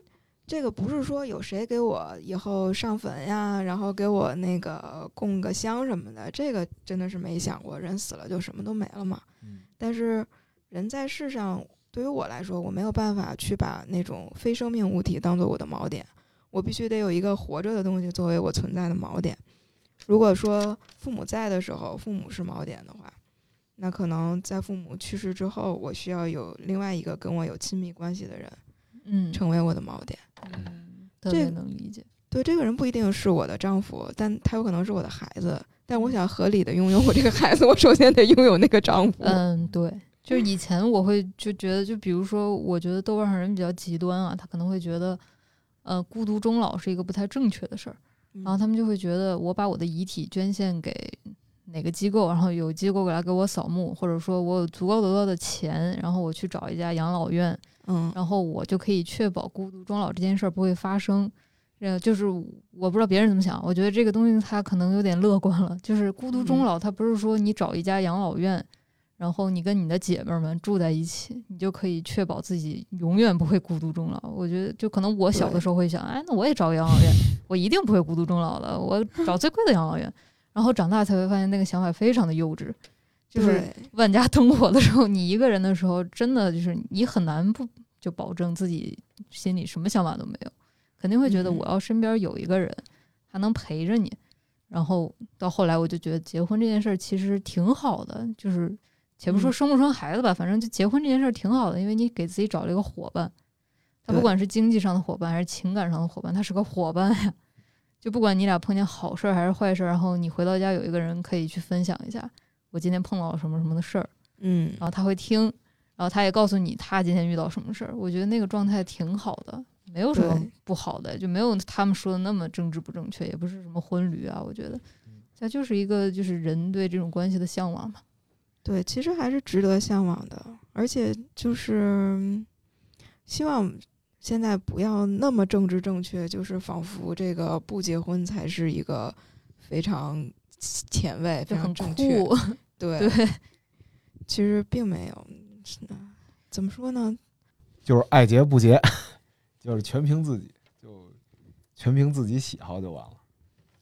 这个不是说有谁给我以后上坟呀，然后给我那个供个香什么的，这个真的是没想过。人死了就什么都没了嘛。嗯但是人在世上，对于我来说，我没有办法去把那种非生命物体当做我的锚点，我必须得有一个活着的东西作为我存在的锚点。如果说父母在的时候，父母是锚点的话，那可能在父母去世之后，我需要有另外一个跟我有亲密关系的人嗯，成为我的锚点。嗯特这别能理解。对，这个人不一定是我的丈夫，但他有可能是我的孩子。但我想合理的拥有我这个孩子，我首先得拥有那个丈夫。嗯，对，就是以前我会就觉得，就比如说，我觉得豆瓣上人比较极端啊，他可能会觉得，呃，孤独终老是一个不太正确的事儿，嗯然后他们就会觉得，我把我的遗体捐献给哪个机构，然后有机构来给我扫墓，或者说我有足够多的钱，然后我去找一家养老院，嗯然后我就可以确保孤独终老这件事儿不会发生。呃，就是我不知道别人怎么想，我觉得这个东西它可能有点乐观了。就是孤独终嗯老，它不是说你找一家养老院，然后你跟你的姐妹们住在一起，你就可以确保自己永远不会孤独终老。我觉得，就可能我小的时候会想，哎，那我也找个养老院，我一定不会孤独终老的，我找最贵的养老院。然后长大才会发现，那个想法非常的幼稚。就是万家灯火的时候，你一个人的时候，真的就是你很难不就保证自己心里什么想法都没有，肯定会觉得嗯我要身边有一个人，还能陪着你。然后到后来，我就觉得结婚这件事儿其实挺好的，就是且不说嗯生不生孩子吧，反正就结婚这件事儿挺好的，因为你给自己找了一个伙伴，他不管是经济上的伙伴还是情感上的伙伴，他是个伙伴呀。就不管你俩碰见好事儿还是坏事儿，然后你回到家有一个人可以去分享一下，我今天碰到了什么什么的事儿，嗯然后他会听，然后他也告诉你他今天遇到什么事儿。我觉得那个状态挺好的，没有什么不好的，就没有他们说的那么政治不正确，也不是什么婚驴啊。我觉得它就是一个就是人对这种关系的向往嘛。对，其实还是值得向往的，而且就是嗯希望现在不要那么政治正确，就是仿佛这个不结婚才是一个非常前卫、非常正确。酷，对，对，其实并没有。怎么说呢？就是爱结不结，就是全凭自己，就全凭自己喜好就完了。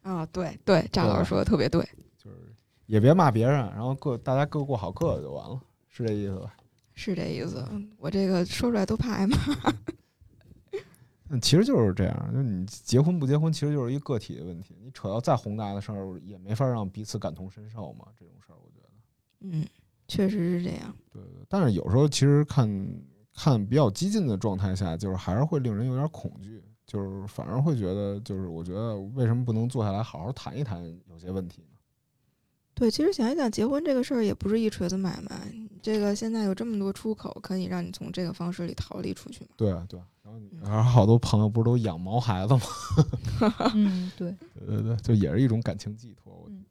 啊，对对，张老师说的特别对。就是也别骂别人，然后各大家各过好各的就完了，是这意思吧？是这意思。我这个说出来都怕挨骂。嗯，其实就是这样，就是你结婚不结婚，其实就是一个体的问题。你扯到再宏大的事儿，也没法让彼此感同身受嘛。这种事儿，我觉得，嗯，确实是这样。对对。但是有时候其实看看比较激进的状态下，就是还是会令人有点恐惧，就是反而会觉得，就是我觉得为什么不能坐下来好好谈一谈有些问题呢？对，其实想一想，结婚这个事儿也不是一锤子买卖。这个现在有这么多出口，可以让你从这个方式里逃离出去嘛？对对。然后，然后好多朋友不是都养毛孩子吗？嗯，对，对对对，就也是一种感情寄托。嗯。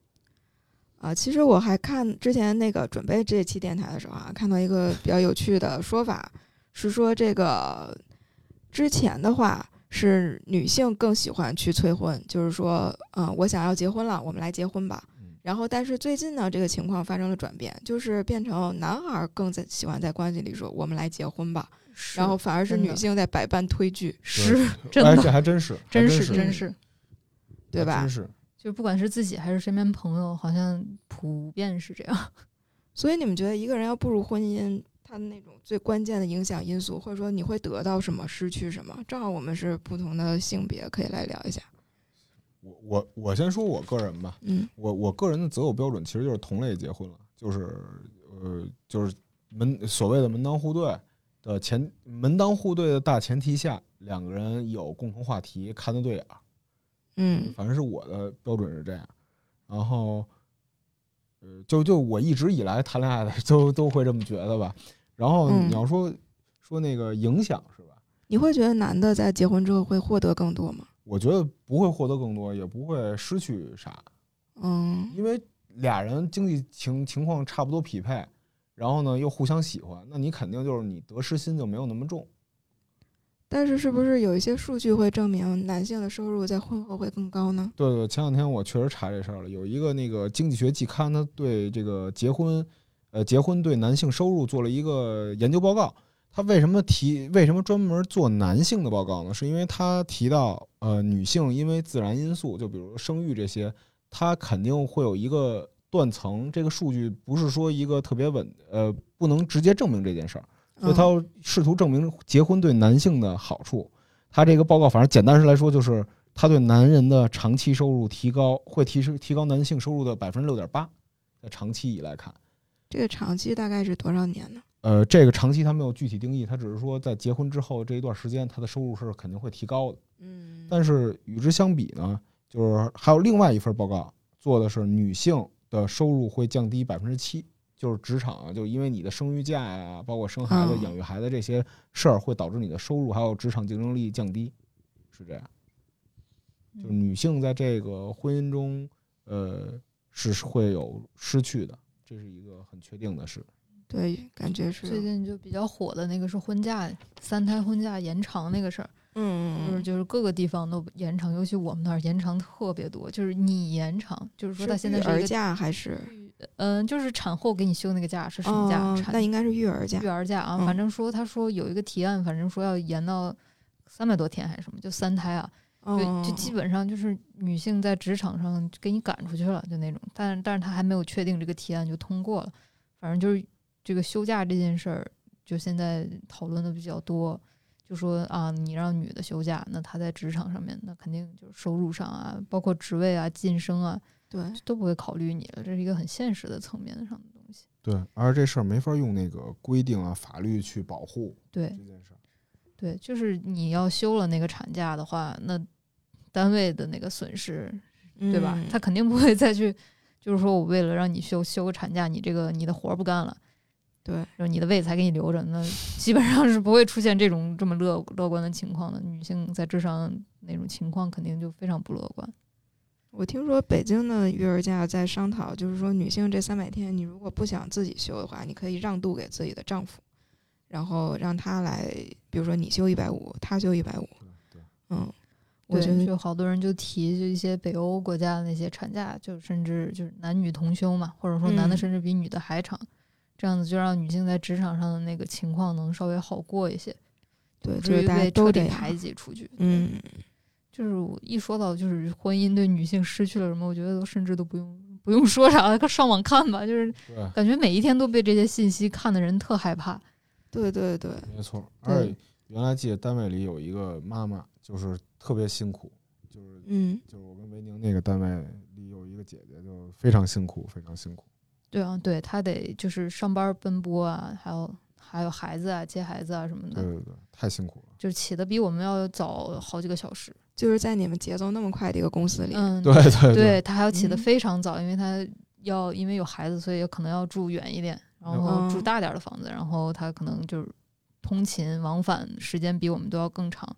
啊，其实我还看之前那个准备这期电台的时候啊，看到一个比较有趣的说法，是说这个之前的话是女性更喜欢去催婚，就是说，嗯，我想要结婚了，我们来结婚吧。然后，但是最近呢，这个情况发生了转变，就是变成男孩更在喜欢在关系里说“我们来结婚吧”，然后反而是女性在百般推拒。是，真的，这还真是，真是，真是，对吧？真是，就不管是自己还是身边朋友，好像普遍是这样。所以你们觉得，一个人要步入婚姻，他的那种最关键的影响因素，或者说你会得到什么，失去什么？正好我们是不同的性别，可以来聊一下。我我我先说我个人吧，嗯，我我个人的择偶标准其实就是同类结婚了，就是呃就是门所谓的门当户对的前门当户对的大前提下，两个人有共同话题，看得对眼儿，嗯，反正是我的标准是这样，然后呃就就我一直以来谈恋爱的都都会这么觉得吧，然后你要说说那个影响是吧？你会觉得男的在结婚之后会获得更多吗？我觉得不会获得更多，也不会失去啥，嗯，因为俩人经济情情况差不多匹配，然后呢又互相喜欢，那你肯定就是你得失心就没有那么重。但是是不是有一些数据会证明男性的收入在婚后会更高呢？对对，前两天我确实查这事儿了，有一个那个经济学季刊，它对这个结婚，呃，结婚对男性收入做了一个研究报告。他为什么提？为什么专门做男性的报告呢？是因为他提到，呃，女性因为自然因素，就比如生育这些，他肯定会有一个断层。这个数据不是说一个特别稳，呃，不能直接证明这件事儿，所以他要试图证明结婚对男性的好处。他这个报告反正简单来说，就是他对男人的长期收入提高会提升提高男性收入的百分之六点八，在长期以来看，这个长期大概是多少年呢？呃，这个长期他没有具体定义，他只是说在结婚之后这一段时间，他的收入是肯定会提高的。嗯，但是与之相比呢，就是还有另外一份报告做的是女性的收入会降低百分之七，就是职场就因为你的生育假呀，包括生孩子、养育孩子这些事儿，会导致你的收入还有职场竞争力降低，是这样。就是女性在这个婚姻中，呃，是会有失去的，这是一个很确定的事。对，感觉是最近就比较火的那个是婚假，三胎婚假延长那个事儿，嗯，就是就是各个地方都延长，尤其我们那儿延长特别多。就是你延长，就是说他现在是儿假还是，嗯，就是产后给你休那个假是什么假？那应该是育儿假。育儿假啊，反正说他说有一个提案，反正说要延到三百多天还是什么，就三胎啊，就就基本上就是女性在职场上给你赶出去了，就那种。但但是他还没有确定这个提案就通过了，反正就是。这个休假这件事儿，就现在讨论的比较多，就说啊，你让女的休假，那她在职场上面，那肯定就是收入上啊，包括职位啊、晋升啊，对，都不会考虑你了。这是一个很现实的层面上的东西。对，而这事儿没法用那个规定啊、法律去保护。对这件事儿，对，就是你要休了那个产假的话，那单位的那个损失，对吧？他肯定不会再去，就是说我为了让你休休个产假，你这个你的活儿不干了。对，就是你的胃才给你留着，那 基本上是不会出现这种这么乐乐观的情况的。女性在职场那种情况肯定就非常不乐观。我听说北京的育儿假在商讨，就是说女性这三百天，你如果不想自己休的话，你可以让渡给自己的丈夫，然后让他来，比如说你休一百五，他休一百五。对，嗯，我觉得就好多人就提，就一些北欧国家的那些产假，就甚至就是男女同休嘛，或者说男的甚至比女的还长。这样子就让女性在职场上的那个情况能稍微好过一些，对，至于被彻底排挤出去。嗯，就是一说到就是婚姻对女性失去了什么，我觉得都甚至都不用不用说啥了，上网看吧。就是，感觉每一天都被这些信息看的人特害怕。对对对，没错。对而且原来记得单位里有一个妈妈，就是特别辛苦，就是嗯就是我跟维宁那个单位里有一个姐姐，就非常辛苦，非常辛苦。对啊，对他得就是上班奔波啊，还有还有孩子啊，接孩子啊什么的，对对对，太辛苦了。就是起的比我们要早好几个小时。就是在你们节奏那么快的一个公司里，嗯，对对对他还要起得嗯非常早，因为他要因为有孩子，所以可能要住远一点，然后住嗯大点儿的房子，然后他可能就是通勤往返时间比我们都要更长。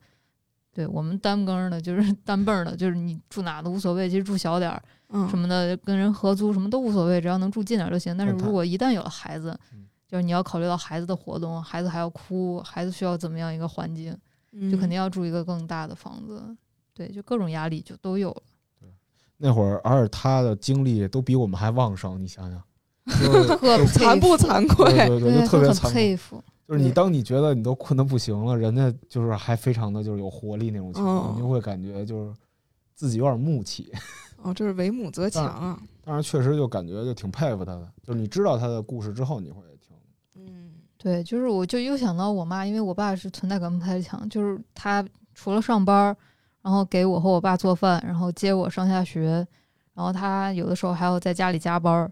对我们单更的，就是 单蹦儿的，就是你住哪都无所谓，其实住小点儿嗯，什么的，跟人合租什么都无所谓，只要能住近点儿就行。但是如果一旦有了孩子嗯，就是你要考虑到孩子的活动，孩子还要哭，孩子需要怎么样一个环境，嗯就肯定要住一个更大的房子。对，就各种压力就都有了。那会儿，而且他的精力都比我们还旺盛，你想想，惭 不惭愧？对对，就特别惭愧。佩服。就是你当你觉得你都困得不行了，人家就是还非常的就是有活力那种情况，嗯你就会感觉就是自己有点木气。哦，这是为母则强啊。但是确实就感觉就挺佩服他的，就是你知道他的故事之后，你会挺嗯对，就是我就又想到我妈，因为我爸是存在感不太强，就是他除了上班，然后给我和我爸做饭，然后接我上下学，然后他有的时候还要在家里加班儿。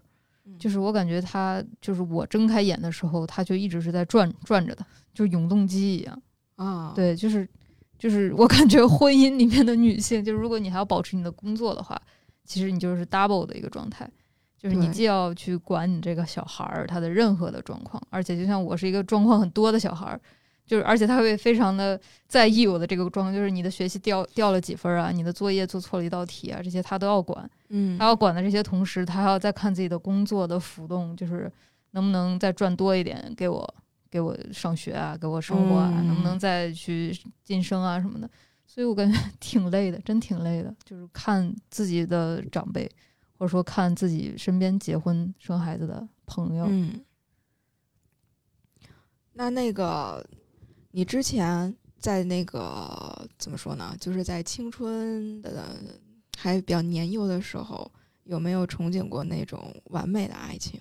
就是我感觉他就是我睁开眼的时候，他就一直是在转转着的，就是永动机一样。啊，，对，就是就是我感觉婚姻里面的女性，就是如果你还要保持你的工作的话，其实你就是 double 的一个状态，就是你既要去管你这个小孩儿他的任何的状况，而且就像我是一个状况很多的小孩儿。就是，而且他会非常的在意我的这个状况，就是你的学习掉掉了几分儿啊，你的作业做错了一道题啊，这些他都要管。嗯他，要管的这些同时，他还要再看自己的工作的浮动，就是能不能再赚多一点给我给我上学啊，给我生活啊，能不能嗯再去晋升啊什么的。所以我感觉 挺累的，真挺累的。就是看自己的长辈，或者说看自己身边结婚生孩子的朋友，嗯，那那个你之前在那个怎么说呢？就是在青春的还比较年幼的时候，有没有憧憬过那种完美的爱情？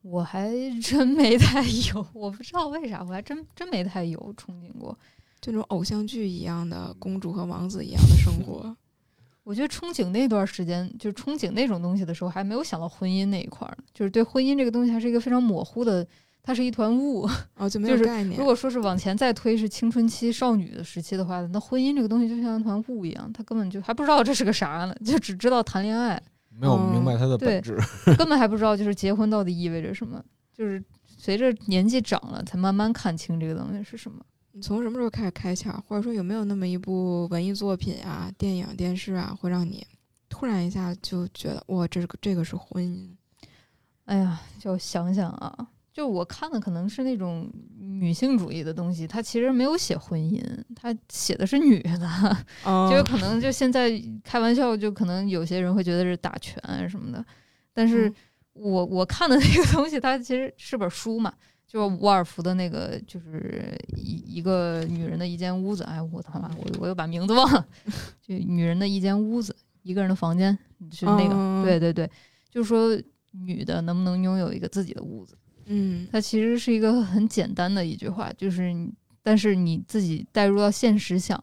我还真没太有，我不知道为啥，我还真真没太有憧憬过。这种偶像剧一样的公主和王子一样的生活？我觉得憧憬那段时间，就是憧憬那种东西的时候，还没有想到婚姻那一块儿呢。就是对婚姻这个东西，还是一个非常模糊的，它是一团雾。哦，就 是有概念。如果说是往前再推，是青春期少女的时期的话，那婚姻这个东西就像一团雾一样，她根本就还不知道这是个啥呢，就只知道谈恋爱，没有明白它的本质。根本还不知道就是结婚到底意味着什么。就是随着年纪长了，才慢慢看清这个东西是什么。你从什么时候开始开窍？或者说有没有那么一部文艺作品啊、电影、电视啊，会让你突然一下就觉得哇，这个这个是婚姻？哎呀，就想想啊，就我看的可能是那种女性主义的东西，它其实没有写婚姻，它写的是女的，哦就有可能就现在开玩笑，就可能有些人会觉得是打拳啊什么的，但是嗯我我看的那个东西，它其实是本书嘛，就是沃尔夫的那个，就是一一个女人的一间屋子，哎，我他妈我我又把名字忘了，就女人的一间屋子，一个人的房间，是那个，嗯对对对，就是说女的能不能拥有一个自己的屋子。嗯它其实是一个很简单的一句话，就是你，但是你自己带入到现实想，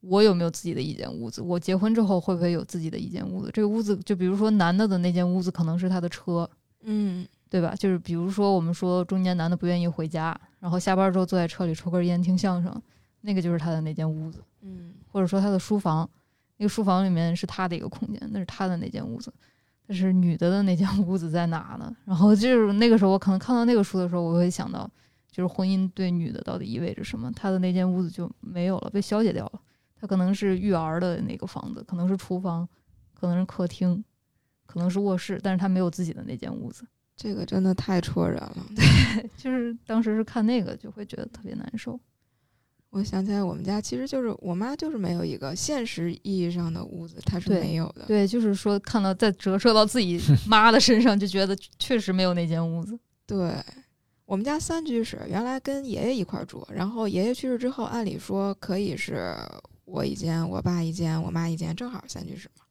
我有没有自己的一间屋子？我结婚之后会不会有自己的一间屋子？这个屋子，就比如说男的的那间屋子可能是他的车，嗯对吧？就是比如说我们说中年男的不愿意回家，然后下班之后坐在车里抽根烟听相声，那个就是他的那间屋子，嗯或者说他的书房，那个书房里面是他的一个空间，那是他的那间屋子。但是女的的那间屋子在哪呢？然后就是那个时候，我可能看到那个书的时候，我会想到，就是婚姻对女的到底意味着什么？她的那间屋子就没有了，被消解掉了。她可能是育儿的那个房子，可能是厨房，可能是客厅，可能是卧室，但是她没有自己的那间屋子。这个真的太戳人了。对就是当时是看那个，就会觉得特别难受。我想起来，我们家其实就是我妈就是没有一个现实意义上的屋子，她是没有的。对，就是说看到再折射到自己 妈的身上，就觉得确实没有那间屋子。对，我们家三居室，原来跟爷爷一块儿住，然后爷爷去世之后，按理说可以是我一间，我爸一间，我妈一间，正好三居室嘛。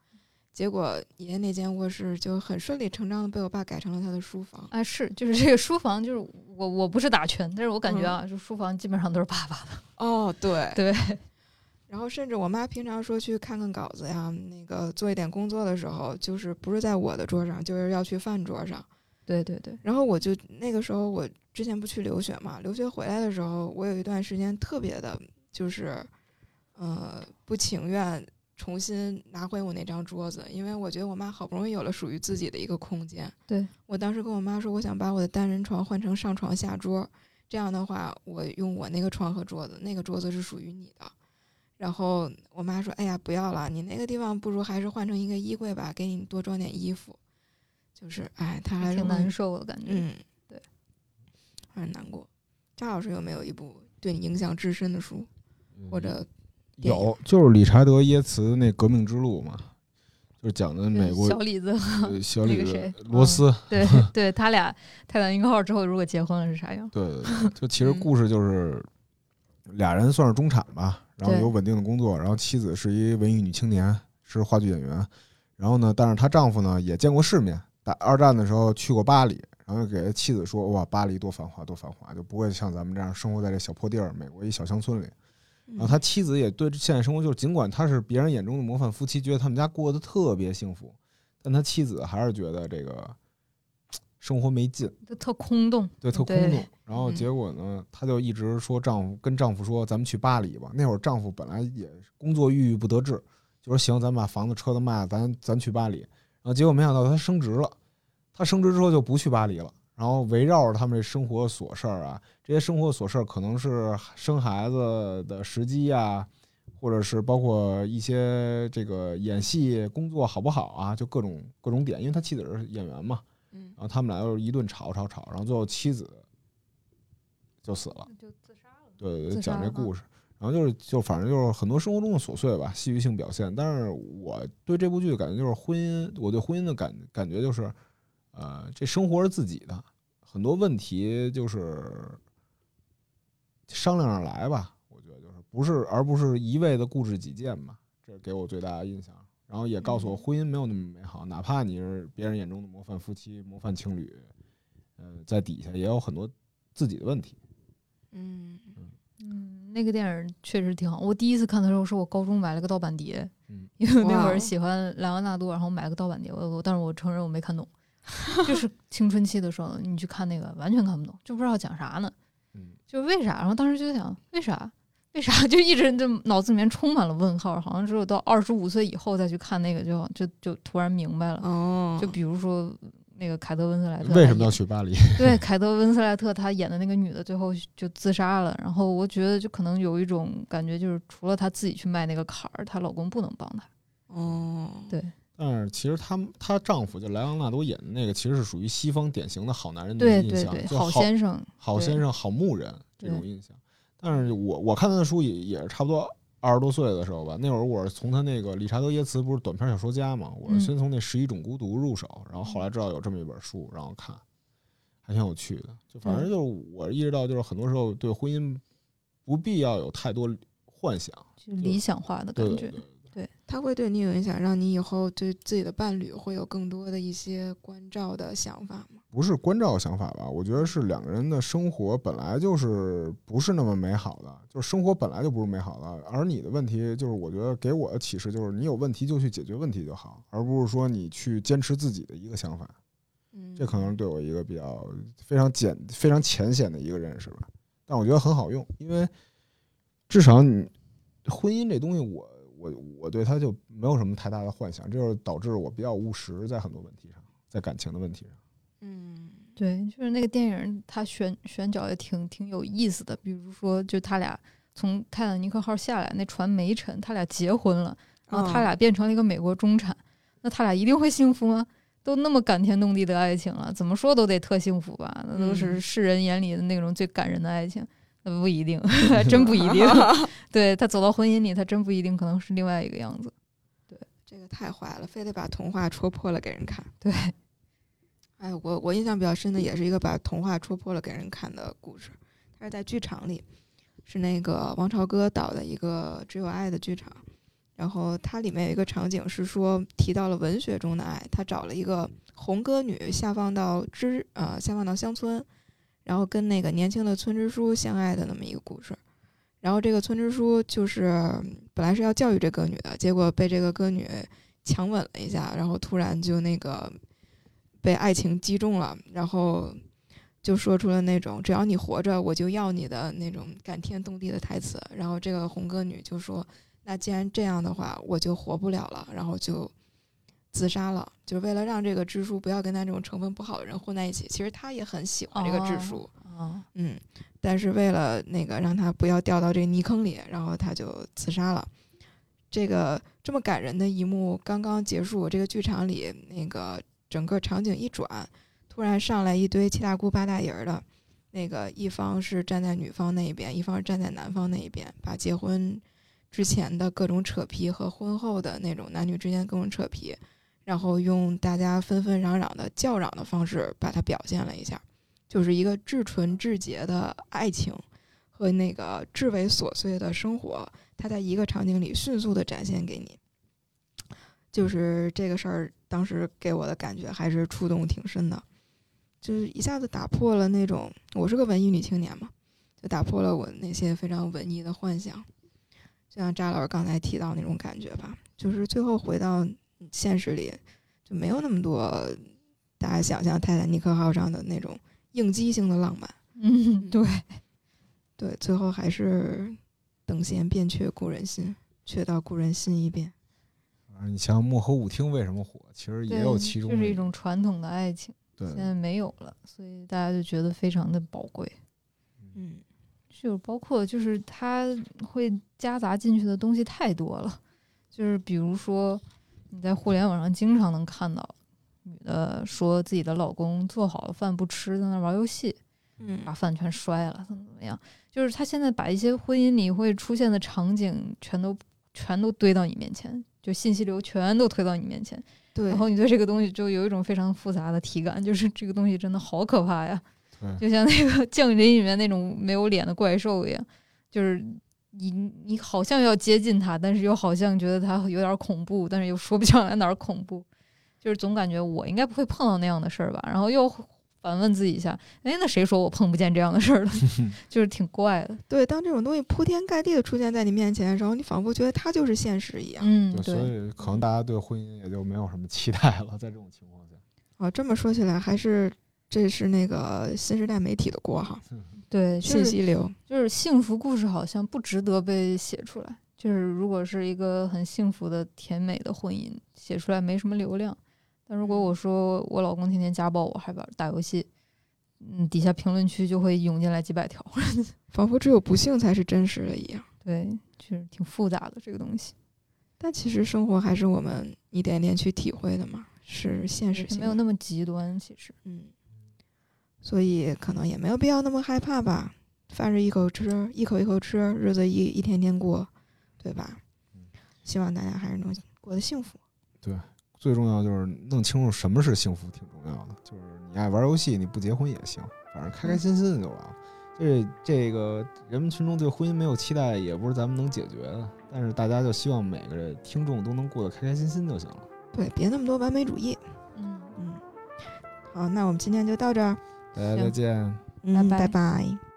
结果爷爷那间卧室就很顺理成章的被我爸改成了他的书房。啊，是，就是这个书房，就是我我不是打拳，但是我感觉啊，就书房基本上都是爸爸的。哦，对对，然后甚至我妈平常说去看看稿子呀，那个做一点工作的时候，就是不是在我的桌上，就是要去饭桌上。对对对，然后我就那个时候我之前不去留学嘛，留学回来的时候，我有一段时间特别的，就是呃不情愿重新拿回我那张桌子，因为我觉得我妈好不容易有了属于自己的一个空间。对我当时跟我妈说，我想把我的单人床换成上床下桌，这样的话，我用我那个床和桌子，那个桌子是属于你的。然后我妈说：“哎呀，不要了，你那个地方不如还是换成一个衣柜吧，给你多装点衣服。”就是，哎，她还是挺难受的感觉。嗯，对，还是难过。张老师有没有一部对你影响至深的书，或者有，就是理查德耶茨那《革命之路》嘛，就是讲的美国小李子 小李子罗斯，对对，他俩泰坦尼克号之后如果结婚了是啥样？对就其实嗯故事就是俩人算是中产吧，然后有稳定的工作，然后妻子是一文艺女青年，是话剧演员，然后呢，但是她丈夫呢也见过世面，打二战的时候去过巴黎，然后给妻子说哇巴黎多繁华多繁华，就不会像咱们这样生活在这小破地儿，美国一小乡村里。然后他妻子也对现在生活，就是尽管他是别人眼中的模范夫妻，觉得他们家过得特别幸福，但他妻子还是觉得这个生活没劲，就特空洞。对，特空洞。然后嗯结果呢，她就一直说丈夫跟丈夫说，咱们去巴黎吧。那会儿丈夫本来也工作郁郁不得志，就说行，咱把房子车子卖了，咱咱去巴黎。然后结果没想到他升职了，他升职之后就不去巴黎了。然后围绕着他们这生活琐事儿啊，这些生活琐事儿可能是生孩子的时机啊，或者是包括一些这个演戏工作好不好啊，就各种各种点。因为他妻子是演员嘛，嗯然后他们俩又是一顿吵吵吵，然后最后妻子就死了。就自杀了。对讲这故事，然后就是就反正就是很多生活中的琐碎吧，戏剧性表现。但是我对这部剧的感觉就是婚姻，我对婚姻的感感觉就是，呃，这生活是自己的，很多问题就是商量着来吧。我觉得就是不是，而不是一味的固执己见吧，这是给我最大的印象。然后也告诉我，嗯婚姻没有那么美好，哪怕你是别人眼中的模范夫妻、模范情侣，呃，在底下也有很多自己的问题。嗯嗯，那个电影确实挺好。我第一次看的时候是我高中买了个盗版碟，嗯因为那会儿喜欢莱昂纳多，然后买了个盗版碟。我我但是我承认我没看懂，就是青春期的时候你去看那个完全看不懂，就不知道讲啥呢，嗯。就是为啥。然后当时就在想为啥。为啥 就一直就脑子里面充满了问号？好像只有到二十五岁以后再去看那个就，就就突然明白了。哦，就比如说那个凯特温斯莱特，为什么要去巴黎？对，凯特温斯莱特她演的那个女的最后就自杀了，然后我觉得就可能有一种感觉，就是除了她自己去迈那个坎儿，她老公不能帮她。哦，对但是其实她她丈夫就莱昂纳多演的那个，其实是属于西方典型的好男人的印象，对对对，好先生，好先生、好牧人这种印象。但是我我看他的书也也是差不多二十多岁的时候吧，那会儿我是从他那个理查德耶茨不是短篇小说家嘛，我是嗯先从那《十一种孤独》入手，然后后来知道有这么一本书，然后看，还挺有趣的。就反正就是我意识到，就是很多时候对婚姻不必要有太多幻想，就理想化的感觉。对对对。他会对你有影响，让你以后对自己的伴侣会有更多的一些关照的想法吗？不是关照想法吧？我觉得是两个人的生活本来就是不是那么美好的，就是生活本来就不是美好的。而你的问题就是，我觉得给我的启示就是，你有问题就去解决问题就好，而不是说你去坚持自己的一个想法。嗯，这可能是对我一个比较非常简、非常浅显的一个认识吧。但我觉得很好用，因为至少你婚姻这东西我，我我对他就没有什么太大的幻想，这就是导致我比较务实在很多问题上，在感情的问题上。嗯对，就是那个电影，他选选角也挺挺有意思的。比如说，就他俩从泰坦尼克号下来，那船没沉，他俩结婚了，然后他哦俩变成了一个美国中产，那他俩一定会幸福吗？都那么感天动地的爱情了，怎么说都得特幸福吧？那都是嗯世人眼里的那种最感人的爱情，那不一定，真不一定。对他走到婚姻里，他真不一定可能是另外一个样子。对这个太坏了，非得把童话戳破了给人看。对，哎，我我印象比较深的也是一个把童话戳破了给人看的故事，它是在剧场里，是那个王朝歌导的一个只有爱的剧场。然后它里面有一个场景是说提到了文学中的爱，他找了一个红歌女下放到知呃下放到乡村，然后跟那个年轻的村支书相爱的那么一个故事。然后这个村支书就是本来是要教育这歌女的，结果被这个歌女强吻了一下，然后突然就那个被爱情击中了，然后就说出了那种“只要你活着，我就要你的”那种感天动地的台词。然后这个红歌女就说：“那既然这样的话，我就活不了了。”然后就自杀了，就是为了让这个支书不要跟他这种成分不好的人混在一起。其实他也很喜欢这个支书。哦，嗯，但是为了那个让他不要掉到这个泥坑里，然后他就自杀了。这个这么感人的一幕刚刚结束，这个剧场里那个整个场景一转，突然上来一堆七大姑八大姨儿的，那个一方是站在女方那一边，一方是站在男方那一边，把结婚之前的各种扯皮和婚后的那种男女之间各种扯皮，然后用大家纷纷攘攘的叫嚷的方式把它表现了一下。就是一个至纯至洁的爱情和那个至为琐碎的生活，它在一个场景里迅速的展现给你。就是这个事儿，当时给我的感觉还是触动挺深的，就是一下子打破了那种我是个文艺女青年嘛，就打破了我那些非常文艺的幻想。就像扎老师刚才提到那种感觉吧，就是最后回到现实里，就没有那么多大家想象泰坦尼克号上的那种。应激性的浪漫，嗯，对，对，最后还是等闲变却故人心，却道故人心易变。啊，你像漠河舞厅为什么火？其实也有其中，就是一种传统的爱情，对，现在没有了，所以大家就觉得非常的宝贵。嗯，就包括就是它会夹杂进去的东西太多了，就是比如说你在互联网上经常能看到。女的说自己的老公做好了饭不吃，在那玩游戏，嗯，把饭全摔了，怎么怎么样？就是他现在把一些婚姻里会出现的场景全都全都堆到你面前，就信息流全都推到你面前，对，然后你对这个东西就有一种非常复杂的体感，就是这个东西真的好可怕呀，对，就像那个降临里面那种没有脸的怪兽一样，就是你你好像要接近他，但是又好像觉得他有点恐怖，但是又说不上来哪儿恐怖。就是总感觉我应该不会碰到那样的事儿吧，然后又反问自己一下，哎，那谁说我碰不见这样的事儿了？就是挺怪的。对，当这种东西铺天盖地的出现在你面前的时候，你仿佛觉得它就是现实一样。嗯，对，所以可能大家对婚姻也就没有什么期待了，在这种情况下。哦，这么说起来，还是这是那个新时代媒体的锅哈。对，信息流就是幸福故事好像不值得被写出来。就是如果是一个很幸福的甜美的婚姻，写出来没什么流量。但如果我说我老公天天家暴我，还玩打游戏，嗯，底下评论区就会涌进来几百条，仿佛只有不幸才是真实的一样。对，就是挺复杂的这个东西。但其实生活还是我们一点点去体会的嘛，是现实性，没有那么极端。其实，嗯，所以可能也没有必要那么害怕吧。饭是一口吃，一口一口吃，日子一一天天过，对吧？希望大家还是能过得幸福。对。最重要就是弄清楚什么是幸福，挺重要的。就是你爱玩游戏，你不结婚也行，反正开开心心的就完了。这这个人们群众对婚姻没有期待，也不是咱们能解决的。但是大家就希望每个听众都能过得开开心心就行了。对，别那么多完美主义。嗯嗯。好，那我们今天就到这儿。大家再见。嗯，拜拜。